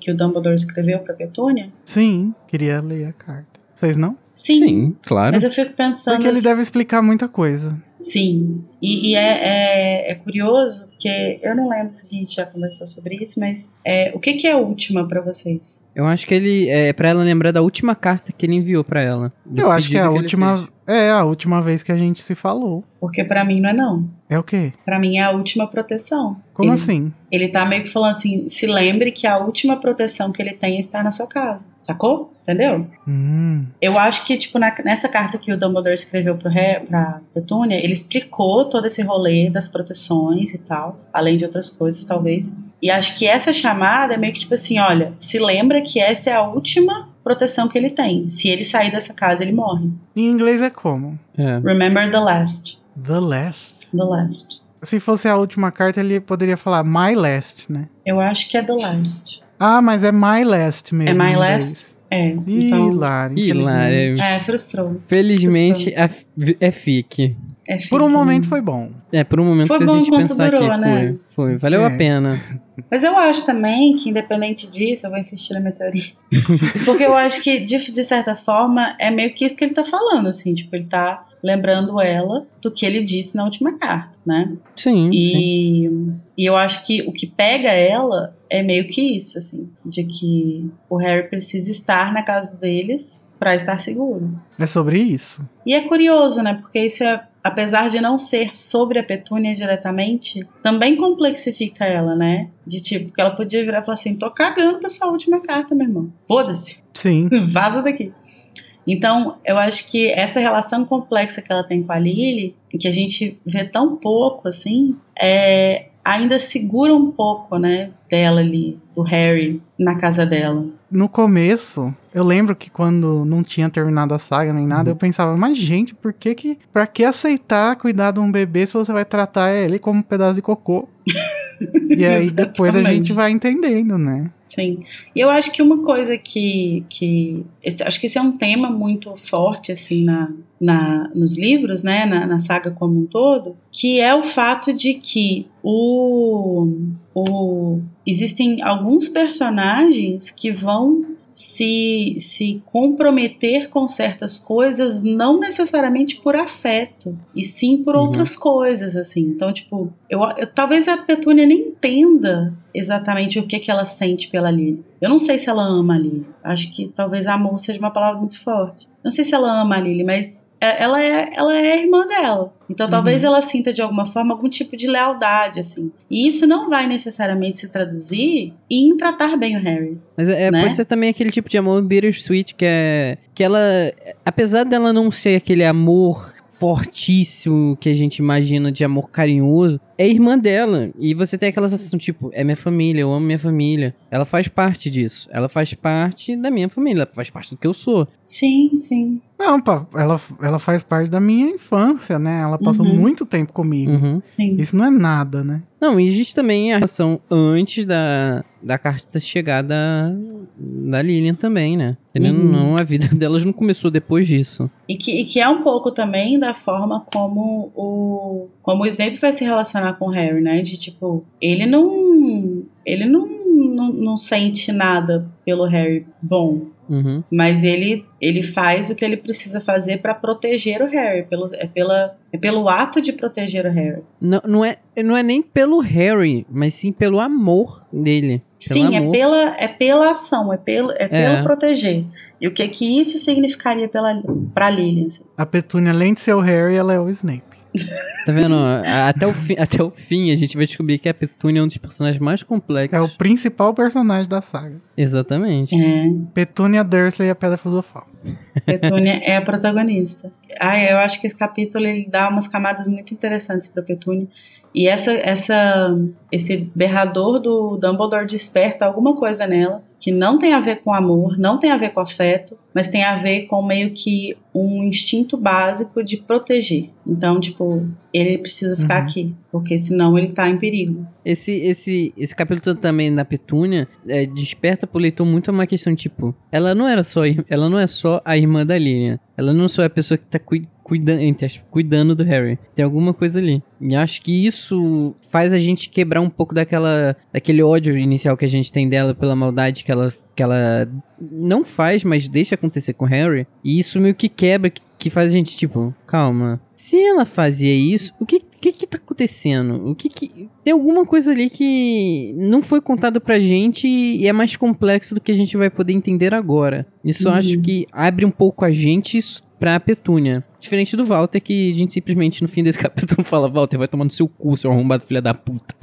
que o Dumbledore escreveu pra Petúnia? Sim, queria ler a carta. Vocês não? Sim. Sim, claro. Mas eu fico pensando. Porque ele deve explicar muita coisa. Sim, e, e é, é, é curioso Porque eu não lembro se a gente já conversou sobre isso, mas é, o que, que é última pra vocês? Eu acho que ele. É pra ela lembrar da última carta que ele enviou pra ela. Eu acho que é a ele última. fez. É a última vez que a gente se falou. Porque pra mim não é não. É o quê? Pra mim é a última proteção. Como Ele- assim? Ele tá meio que falando assim, se lembre que a última proteção que ele tem é estar na sua casa. Sacou? Entendeu? Hum. Eu acho que, tipo, na- nessa carta que o Dumbledore escreveu pro Harry, pra Petúnia, ele explicou todo esse rolê das proteções e tal, além de outras coisas, talvez. E acho que essa chamada é meio que tipo assim, olha, se lembra que essa é a última proteção que ele tem. Se ele sair dessa casa, ele morre. Em inglês é como? É. Remember the last. The last. The last. Se fosse a última carta, ele poderia falar my last, né? Eu acho que é the last. Ah, mas é my last mesmo. É my last? É. Então, Hilário. Lá, é- é, frustrou. Felizmente é, é fique. É Por um momento foi bom. É, por um momento Foi fez a bom gente pensar durou, que né? foi. Foi, valeu É. a pena. Mas eu acho também que, independente disso, eu vou insistir na minha teoria. *laughs* Porque eu acho que, de, de certa forma, é meio que isso que ele tá falando, assim. Tipo, ele tá lembrando ela do que ele disse na última carta, né? Sim. sim. E, e eu acho que o que pega ela é meio que isso, assim. De que o Harry precisa estar na casa deles pra estar seguro. É sobre isso. E é curioso, né? Porque isso é, apesar de não ser sobre a Petúnia diretamente, também complexifica ela, né? De tipo, que ela podia virar e falar assim: tô cagando pra sua última carta, meu irmão. Foda-se, Sim. *laughs* vaza daqui. Então, eu acho que essa relação complexa que ela tem com a Lily, que a gente vê tão pouco assim, é, ainda segura um pouco, né, dela ali, do Harry, na casa dela. No começo, eu lembro que quando não tinha terminado a saga nem nada, eu pensava, mas gente, por que que. Pra que aceitar cuidar de um bebê se você vai tratar ele como um pedaço de cocô? *laughs* e aí depois a gente vai entendendo, né? Sim. E eu acho que uma coisa que. que esse- acho que esse é um tema muito forte, assim, na, na, nos livros, né? Na, na saga como um todo, que é o fato de que o, o, existem alguns personagens que vão se, se comprometer com certas coisas, não necessariamente por afeto, e sim por Uhum. outras coisas, assim. Então, tipo, eu, eu- talvez a Petúnia nem entenda exatamente o que, que ela sente pela Lily. Eu não sei se ela ama a Lily. Acho que talvez amor seja uma palavra muito forte. Não sei se ela ama a Lily, mas ela é, ela é a irmã dela. Então talvez ela sinta de alguma forma algum tipo de lealdade, assim. E isso não vai necessariamente se traduzir em tratar bem o Harry. Mas é, né? pode ser também aquele tipo de amor bittersweet que é. Que ela. Apesar dela não ser aquele amor fortíssimo que a gente imagina de amor carinhoso, é irmã dela. E você tem aquela sensação, tipo, é minha família, eu amo minha família. Ela faz parte disso. Ela faz parte da minha família, ela faz parte do que eu sou. Sim, sim. Não, pá, ela, ela faz parte da minha infância, né? Ela passou Uhum. muito tempo comigo. Uhum. Sim. Isso não é nada, né? Não, e existe também a relação antes da, da carta chegar da, da Lilian também, né? Querendo ou Uhum. não, a vida *laughs* delas não começou depois disso. E que, e que é um pouco também da forma como o, como o Snape vai se relacionar com o Harry, né? De tipo, ele não. Ele não, não, não sente nada pelo Harry bom. Uhum. Mas ele, ele faz o que ele precisa fazer pra proteger o Harry. Pelo, é, pela, é pelo ato de proteger o Harry. Não, não, é, não é nem pelo Harry, mas sim pelo amor dele. Pelo Sim, é amor. pela, é pela ação, é pelo, é pelo É. proteger. E o que que isso significaria pela, pra Lilian? assim? A Petúnia, além de ser o Harry, ela é o Snape. Tá vendo? Até o, fim, até o fim a gente vai descobrir que a Petúnia é um dos personagens mais complexos. É o principal personagem da saga. Exatamente. É, Petúnia Dursley e a Pedra Filosofal. Petúnia é a protagonista. Ai, eu acho que esse capítulo ele dá umas camadas muito interessantes pra Petúnia. E essa, essa, esse berrador do Dumbledore desperta alguma coisa nela que não tem a ver com amor, não tem a ver com afeto, mas tem a ver com meio que um instinto básico de proteger. Então, tipo, ele precisa ficar Uhum. aqui, porque senão ele tá em perigo. Esse, esse, esse capítulo também da Petúnia é, desperta pro leitor muito uma questão, tipo, ela não era só, ela não é só a irmã da Lilian. Ela não só é a pessoa que tá cui- cuidando, cuidando do Harry. Tem alguma coisa ali. E acho que isso faz a gente quebrar um pouco daquela, daquele ódio inicial que a gente tem dela pela maldade que ela, que ela não faz, mas deixa acontecer com o Harry. E isso meio que quebra que que faz a gente, tipo, calma. Se ela fazia isso, o que que, que tá acontecendo? O que que. Tem alguma coisa ali que não foi contado pra gente e é mais complexo do que a gente vai poder entender agora. Isso eu acho que abre um pouco a gente pra Petúnia. Diferente do Walter, que a gente simplesmente no fim desse capítulo *laughs* fala: Walter, vai tomar no seu cu, seu arrombado filha da puta.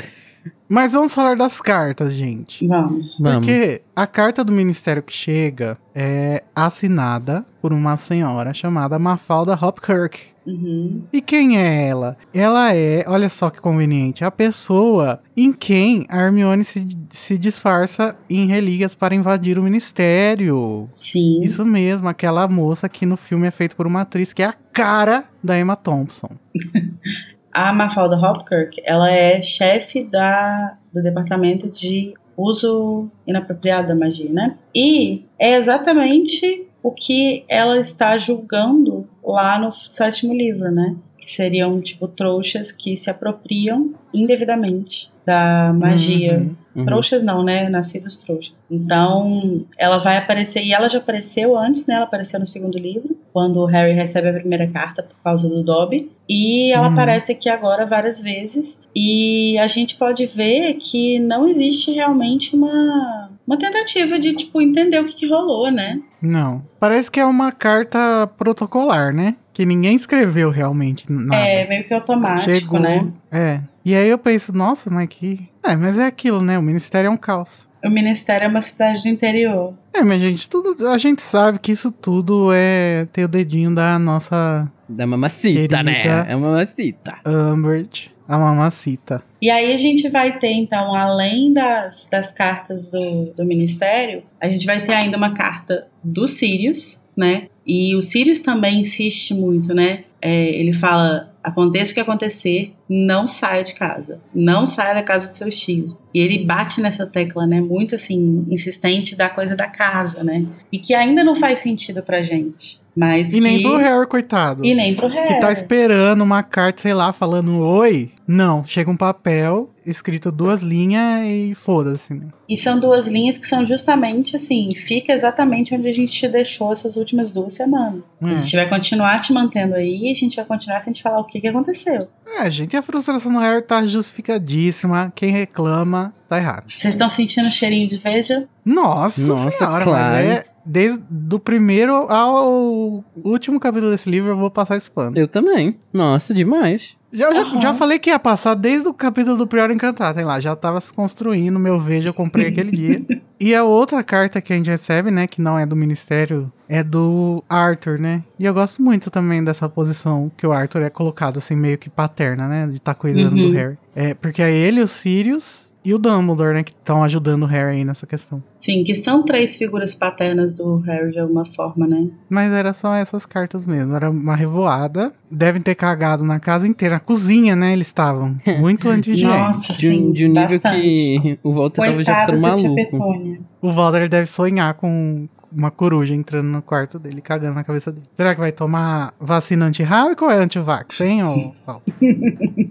Mas vamos falar das cartas, gente. Vamos. Vamos. Porque a carta do ministério que chega é assinada por uma senhora chamada Mafalda Hopkirk. Uhum. E quem é ela? Ela é, olha só que conveniente, a pessoa em quem a Hermione se, se disfarça em relíquias para invadir o ministério. Sim. Isso mesmo, aquela moça que no filme é feita por uma atriz que é a cara da Emma Thompson. *laughs* A Mafalda Hopkirk, ela é chefe da, do departamento de uso inapropriado da magia, né? E é exatamente o que ela está julgando lá no sétimo livro, né? Que seriam, tipo, trouxas que se apropriam indevidamente da magia. Uhum. Uhum. Trouxas não, né? Nascidos trouxas. Então, ela vai aparecer, e ela já apareceu antes, né? Ela apareceu no segundo livro, quando o Harry recebe a primeira carta por causa do Dobby. E ela Uhum. aparece aqui agora várias vezes. E a gente pode ver que não existe realmente uma, uma tentativa de, tipo, entender o que, que rolou, né? Não. Parece que é uma carta protocolar, né? Que ninguém escreveu realmente nada. É meio que automático, Chegou, né? É. E aí eu penso, nossa, mas que. É, mas é aquilo, né? O ministério é um caos. O Ministério é uma cidade do interior. É, mas gente, tudo, a gente sabe que isso tudo é ter o dedinho da nossa Da mamacita, né? É mamacita. Umbridge, a mamacita. E aí a gente vai ter, então, além das, das cartas do, do Ministério, a gente vai ter ainda uma carta do Sirius, né? E o Sirius também insiste muito, né? É, ele fala: aconteça o que acontecer, não saia de casa. Não saia da casa dos seus tios. E ele bate nessa tecla, né? Muito assim, insistente da coisa da casa, né? E que ainda não faz sentido pra gente. Mas E nem que- pro Harry, coitado. E nem pro Harry. Que tá esperando uma carta, sei lá, falando oi. Não, chega um papel escrito duas linhas e foda-se, né? E são duas linhas que são justamente assim, fica exatamente onde a gente te deixou essas últimas duas semanas. A É. gente vai continuar te mantendo aí, a gente vai continuar sem te falar o que, que aconteceu. É, gente, a frustração do Harry tá justificadíssima. Quem reclama tá errado. Vocês estão sentindo o cheirinho de veja? Nossa, Nossa, senhora, claro. mas é desde do primeiro ao último capítulo desse livro eu vou passar esse pano. Eu também. Nossa, demais. Já, já, Aham. já falei que ia passar desde o capítulo do Prior Encantado, sei lá, já tava se construindo, meu vejo eu comprei aquele dia. *laughs* E a outra carta que a gente recebe, né, que não é do Ministério, é do Arthur, né? E eu gosto muito também dessa posição que o Arthur é colocado assim, meio que paterna, né, de estar cuidando Uhum. do Harry. É, porque é ele, o Sirius e o Dumbledore, né, que estão ajudando o Harry aí nessa questão. Sim, que são três figuras paternas do Harry de alguma forma, né? Mas era só essas cartas mesmo. Era uma revoada. Devem ter cagado na casa inteira. Na cozinha, né? Eles estavam. *laughs* Muito antes de Nossa, De, um- sim, de um nível bastante. que o Walter tava já ficando maluco. O Walter deve sonhar com uma coruja entrando no quarto dele, cagando na cabeça dele. Será que vai tomar vacina anti-rábica ou é anti-vax, hein, ô Walter? *laughs*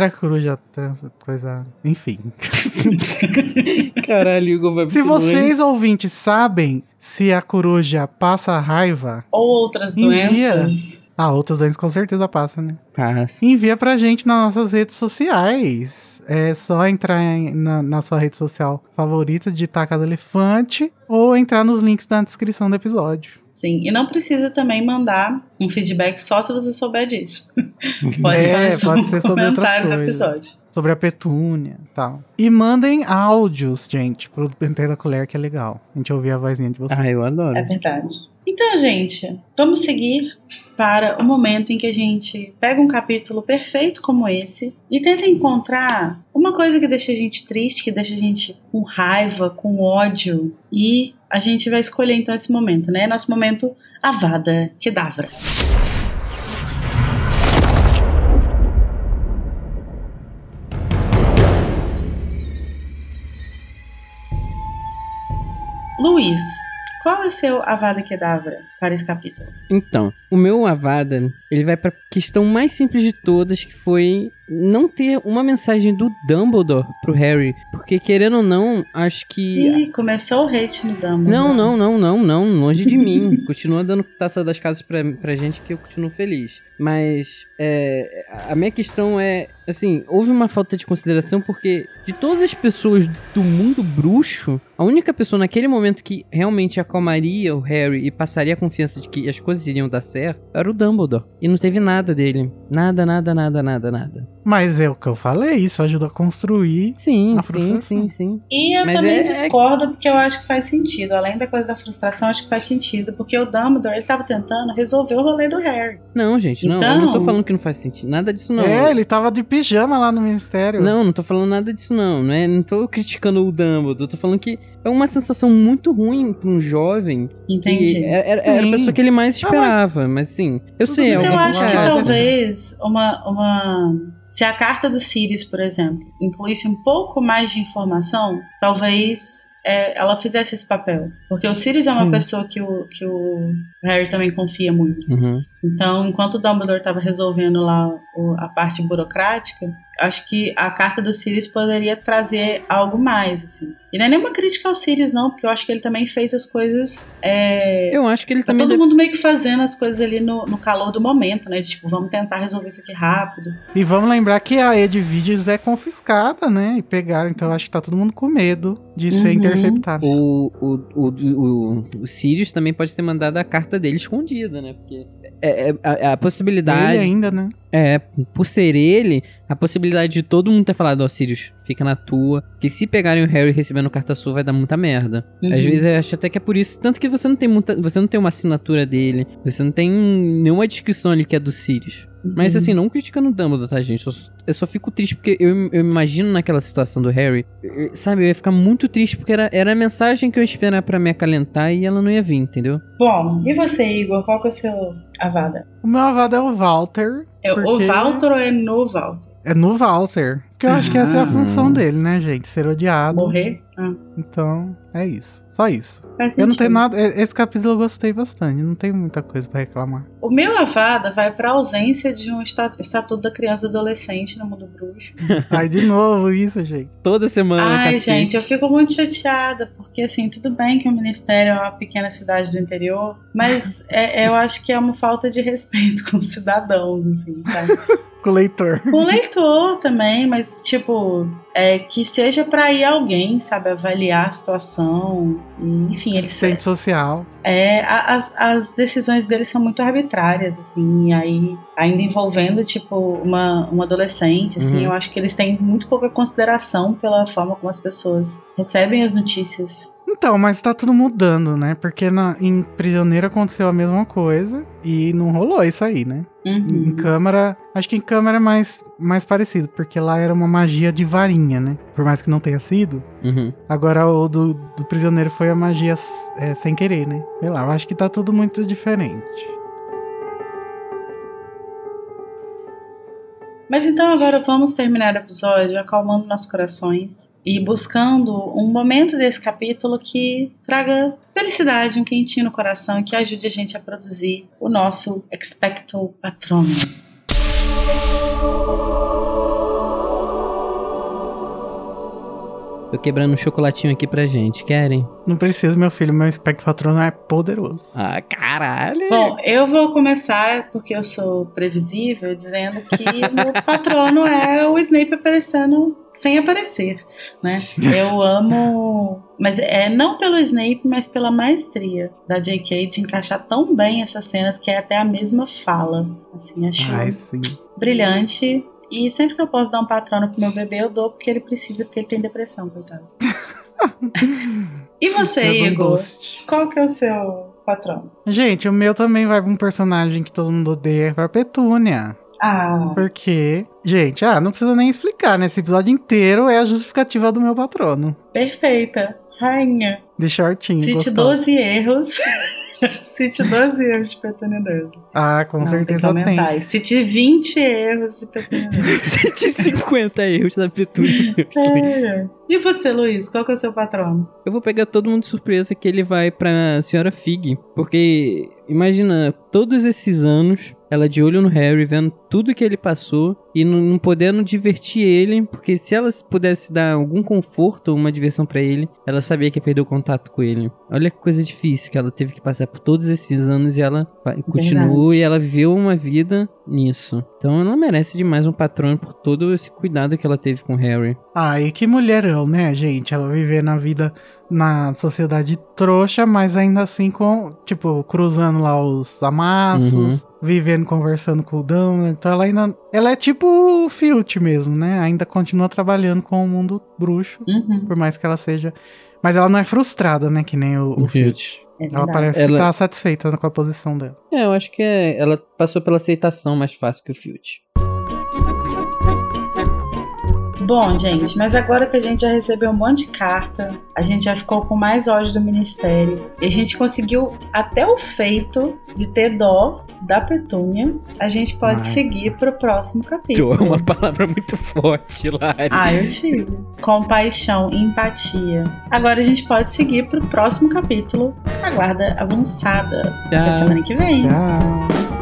Será que coruja essa coisa... Enfim. *laughs* Caralho, Hugo vai Se longe. vocês, ouvintes, sabem se a coruja passa raiva... Ou outras Envia. doenças. Ah, outras doenças com certeza passa, né? Passa. Envia pra gente nas nossas redes sociais. É só entrar em- na, na sua rede social favorita, digitar Casa Elefante ou entrar nos links na descrição do episódio. Sim, e não precisa também mandar um feedback só se você souber disso. Pode É, pode um ser sobre outras comentário do coisas. episódio. Sobre a petúnia e tal. E mandem áudios, gente, pro Pentei da Colher, que é legal. A gente ouvir a vozinha de vocês. Ah, eu adoro. É verdade. Então, gente, vamos seguir para o momento em que a gente pega um capítulo perfeito como esse e tenta encontrar uma coisa que deixa a gente triste, que deixa a gente com raiva, com ódio. E a gente vai escolher então esse momento, né? Nosso momento Avada Kedavra. Luiz, qual é o seu Avada Kedavra para esse capítulo? Então, o meu Avada, ele vai pra questão mais simples de todas, que foi não ter uma mensagem do Dumbledore pro Harry. Porque, querendo ou não, acho que. Ih, começou o hate no Dumbledore. Não, não, não, não, não. Longe de mim. *laughs* Continua dando taça das casas pra, pra gente que eu continuo feliz. Mas é, a minha questão é, assim, houve uma falta de consideração porque de todas as pessoas do mundo bruxo, a única pessoa naquele momento que realmente acalmaria o Harry e passaria a confiança de que as coisas iriam dar certo era o Dumbledore. E não teve nada dele. Nada, nada, nada, nada, nada. Mas é o que eu falei, isso ajuda a construir. Sim, A sim, frustração. sim, sim. E eu Mas também é- discordo, porque eu acho que faz sentido. Além da coisa da frustração, acho que faz sentido. Porque o Dumbledore, ele tava tentando resolver o rolê do Harry. Não, gente, não. Eu Então- não tô falando que não faz sentido. Nada disso não. É, ele tava de pijama lá no ministério. Não, não tô falando nada disso não, não, é, não tô criticando o Dumbledore, tô falando que é uma sensação muito ruim pra um jovem Entendi. era, era- era a pessoa que ele mais Ah, mas- esperava, mas, sim, eu sei, Mas é eu uma acho que talvez uma, uma. Se a carta do Sirius, por exemplo, incluísse um pouco mais de informação, talvez é, ela fizesse esse papel. Porque o Sirius é uma Sim. pessoa que o, que o Harry também confia muito. Uhum. Então, enquanto o Dumbledore estava resolvendo lá o- a parte burocrática, acho que a carta do Sirius poderia trazer algo mais, assim. E não é nenhuma crítica ao Sirius, não, porque eu acho que ele também fez as coisas. É... Eu acho que ele Tá também todo deve... mundo meio que fazendo as coisas ali no, no calor do momento, né? De, tipo, vamos tentar resolver isso aqui rápido. E vamos lembrar que a Edviges é confiscada, né? E pegaram, então eu acho que tá todo mundo com medo de ser Uhum. interceptado. O, o, o, o, o Sirius também pode ter mandado a carta dele escondida, né? Porque é, é- a, possibilidade. Ele ainda, né? É, por ser ele, a possibilidade de todo mundo ter falado, ó, Sirius, fica na tua. Que se pegarem o Harry recebendo carta sua, vai dar muita merda. Uhum. Às vezes eu acho até que é por isso. Tanto que você não tem muita. Você não tem uma assinatura dele. Você não tem nenhuma descrição ali que é do Sirius. Mas Uhum. assim, não criticando o Dumbledore, tá, gente? Eu, só- eu só fico triste porque eu, eu me imagino naquela situação do Harry. eu- Sabe, eu ia ficar muito triste porque era, era a mensagem que eu ia esperar pra me acalentar e ela não ia vir, entendeu? Bom, e você, Igor? Qual que é o seu avada? O meu avado é o Walter. É Porque- o Walter ou é no Walter? É no Walter. Porque eu acho que essa é a Ah. função dele, né, gente? Ser odiado. Morrer? Ah, Então, é isso. Só isso. faz Eu não tenho nada. Esse capítulo eu gostei bastante. Não tem muita coisa pra reclamar. O meu avada vai pra ausência de um esta- estatuto da criança e do adolescente no mundo bruxo. *laughs* Ai, de novo isso, gente. Toda semana. Ai, cacete. gente, eu fico muito chateada, porque assim, tudo bem que o Ministério é uma pequena cidade do interior, mas é- eu acho que é uma falta de respeito *laughs* com os cidadãos, assim, sabe? Com o leitor. Com o leitor também, mas tipo, é, que seja pra ir alguém, sabe, avaliar a situação. Enfim, eles Assistente social. é, as, as decisões deles são muito arbitrárias, assim, e aí, ainda envolvendo, tipo, uma, um adolescente, assim, Uhum. eu acho que eles têm muito pouca consideração pela forma como as pessoas recebem as notícias. Então, mas tá tudo mudando, né? Porque na, em Prisioneiro aconteceu a mesma coisa e não rolou isso aí, né? Em Uhum. câmara, acho que em câmara é mais, mais parecido, porque lá era uma magia de varinha, né? Por mais que não tenha sido. Uhum. Agora o do, do prisioneiro foi a magia é, sem querer, né? Sei lá, eu acho que tá tudo muito diferente. Mas então agora vamos terminar o episódio acalmando nossos corações e buscando um momento desse capítulo que traga felicidade, um quentinho no coração e que ajude a gente a produzir o nosso Expecto Patronum. Tô quebrando um chocolatinho aqui pra gente, querem? Não precisa, meu filho, meu espectro patrono é poderoso. Ah, caralho! Bom, eu vou começar, porque eu sou previsível, dizendo que o meu *laughs* patrono é o Snape aparecendo sem aparecer, né? Eu amo... Mas é não pelo Snape, mas pela maestria da J.K. de encaixar tão bem essas cenas que é até a mesma fala. Assim, acho Ai, sim. brilhante. E sempre que eu posso dar um patrono pro meu bebê, eu dou porque ele precisa, porque ele tem depressão, coitado. *laughs* e você, Igor? Qual que é o seu patrono? Gente, o meu também vai pra um personagem que todo mundo odeia, pra Petúnia. Ah, Porque, gente, ah, não precisa nem explicar, né? Esse episódio inteiro é a justificativa do meu patrono. perfeita. Rainha. De shortinho. Cite gostoso. 12 erros. *laughs* *laughs* Cite 12 erros de Dursley. Ah, com Não, tem que certeza tem. aumentar. aí. Cite 20 erros de Petúnia Dursley. 150 erros da Petúnia. É. E você, Luiz? Qual que é o seu patrono? Eu vou pegar todo mundo de surpresa que ele vai pra Senhora Fig. Porque, imagina, todos esses anos, ela de olho no Harry, vendo tudo que ele passou e não, não podendo divertir ele, porque se ela pudesse dar algum conforto, uma diversão para ele, ela sabia que ia perder o contato com ele. Olha que coisa difícil que ela teve que passar por todos esses anos e ela continuou e ela viveu uma vida nisso. Então ela merece demais um patrono por todo esse cuidado que ela teve com Harry. Ah, e que mulherão, né, gente? Ela viver na vida na sociedade trouxa, mas ainda assim com, tipo, cruzando lá os amassos, uhum. vivendo, conversando com o Dumbledore. Então ela ainda, ela é tipo o Filch mesmo, né? Ainda continua trabalhando com o mundo bruxo, uhum. por mais que ela seja, mas ela não é frustrada, né, que nem o, o, o Filch. É ela parece ela... que tá satisfeita com a posição dela. É, eu acho que é, ela passou pela aceitação mais fácil que o Filch. Bom, gente, mas agora que a gente já recebeu um monte de carta, a gente já ficou com mais ódio do ministério e a gente conseguiu até o feito de ter dó da Petúnia, a gente pode Ai. seguir pro próximo capítulo. é uma palavra muito forte, Lari. Ah, eu tive. Compaixão, empatia. Agora a gente pode seguir pro próximo capítulo, a guarda avançada. Tchau. Até semana que vem. Tchau.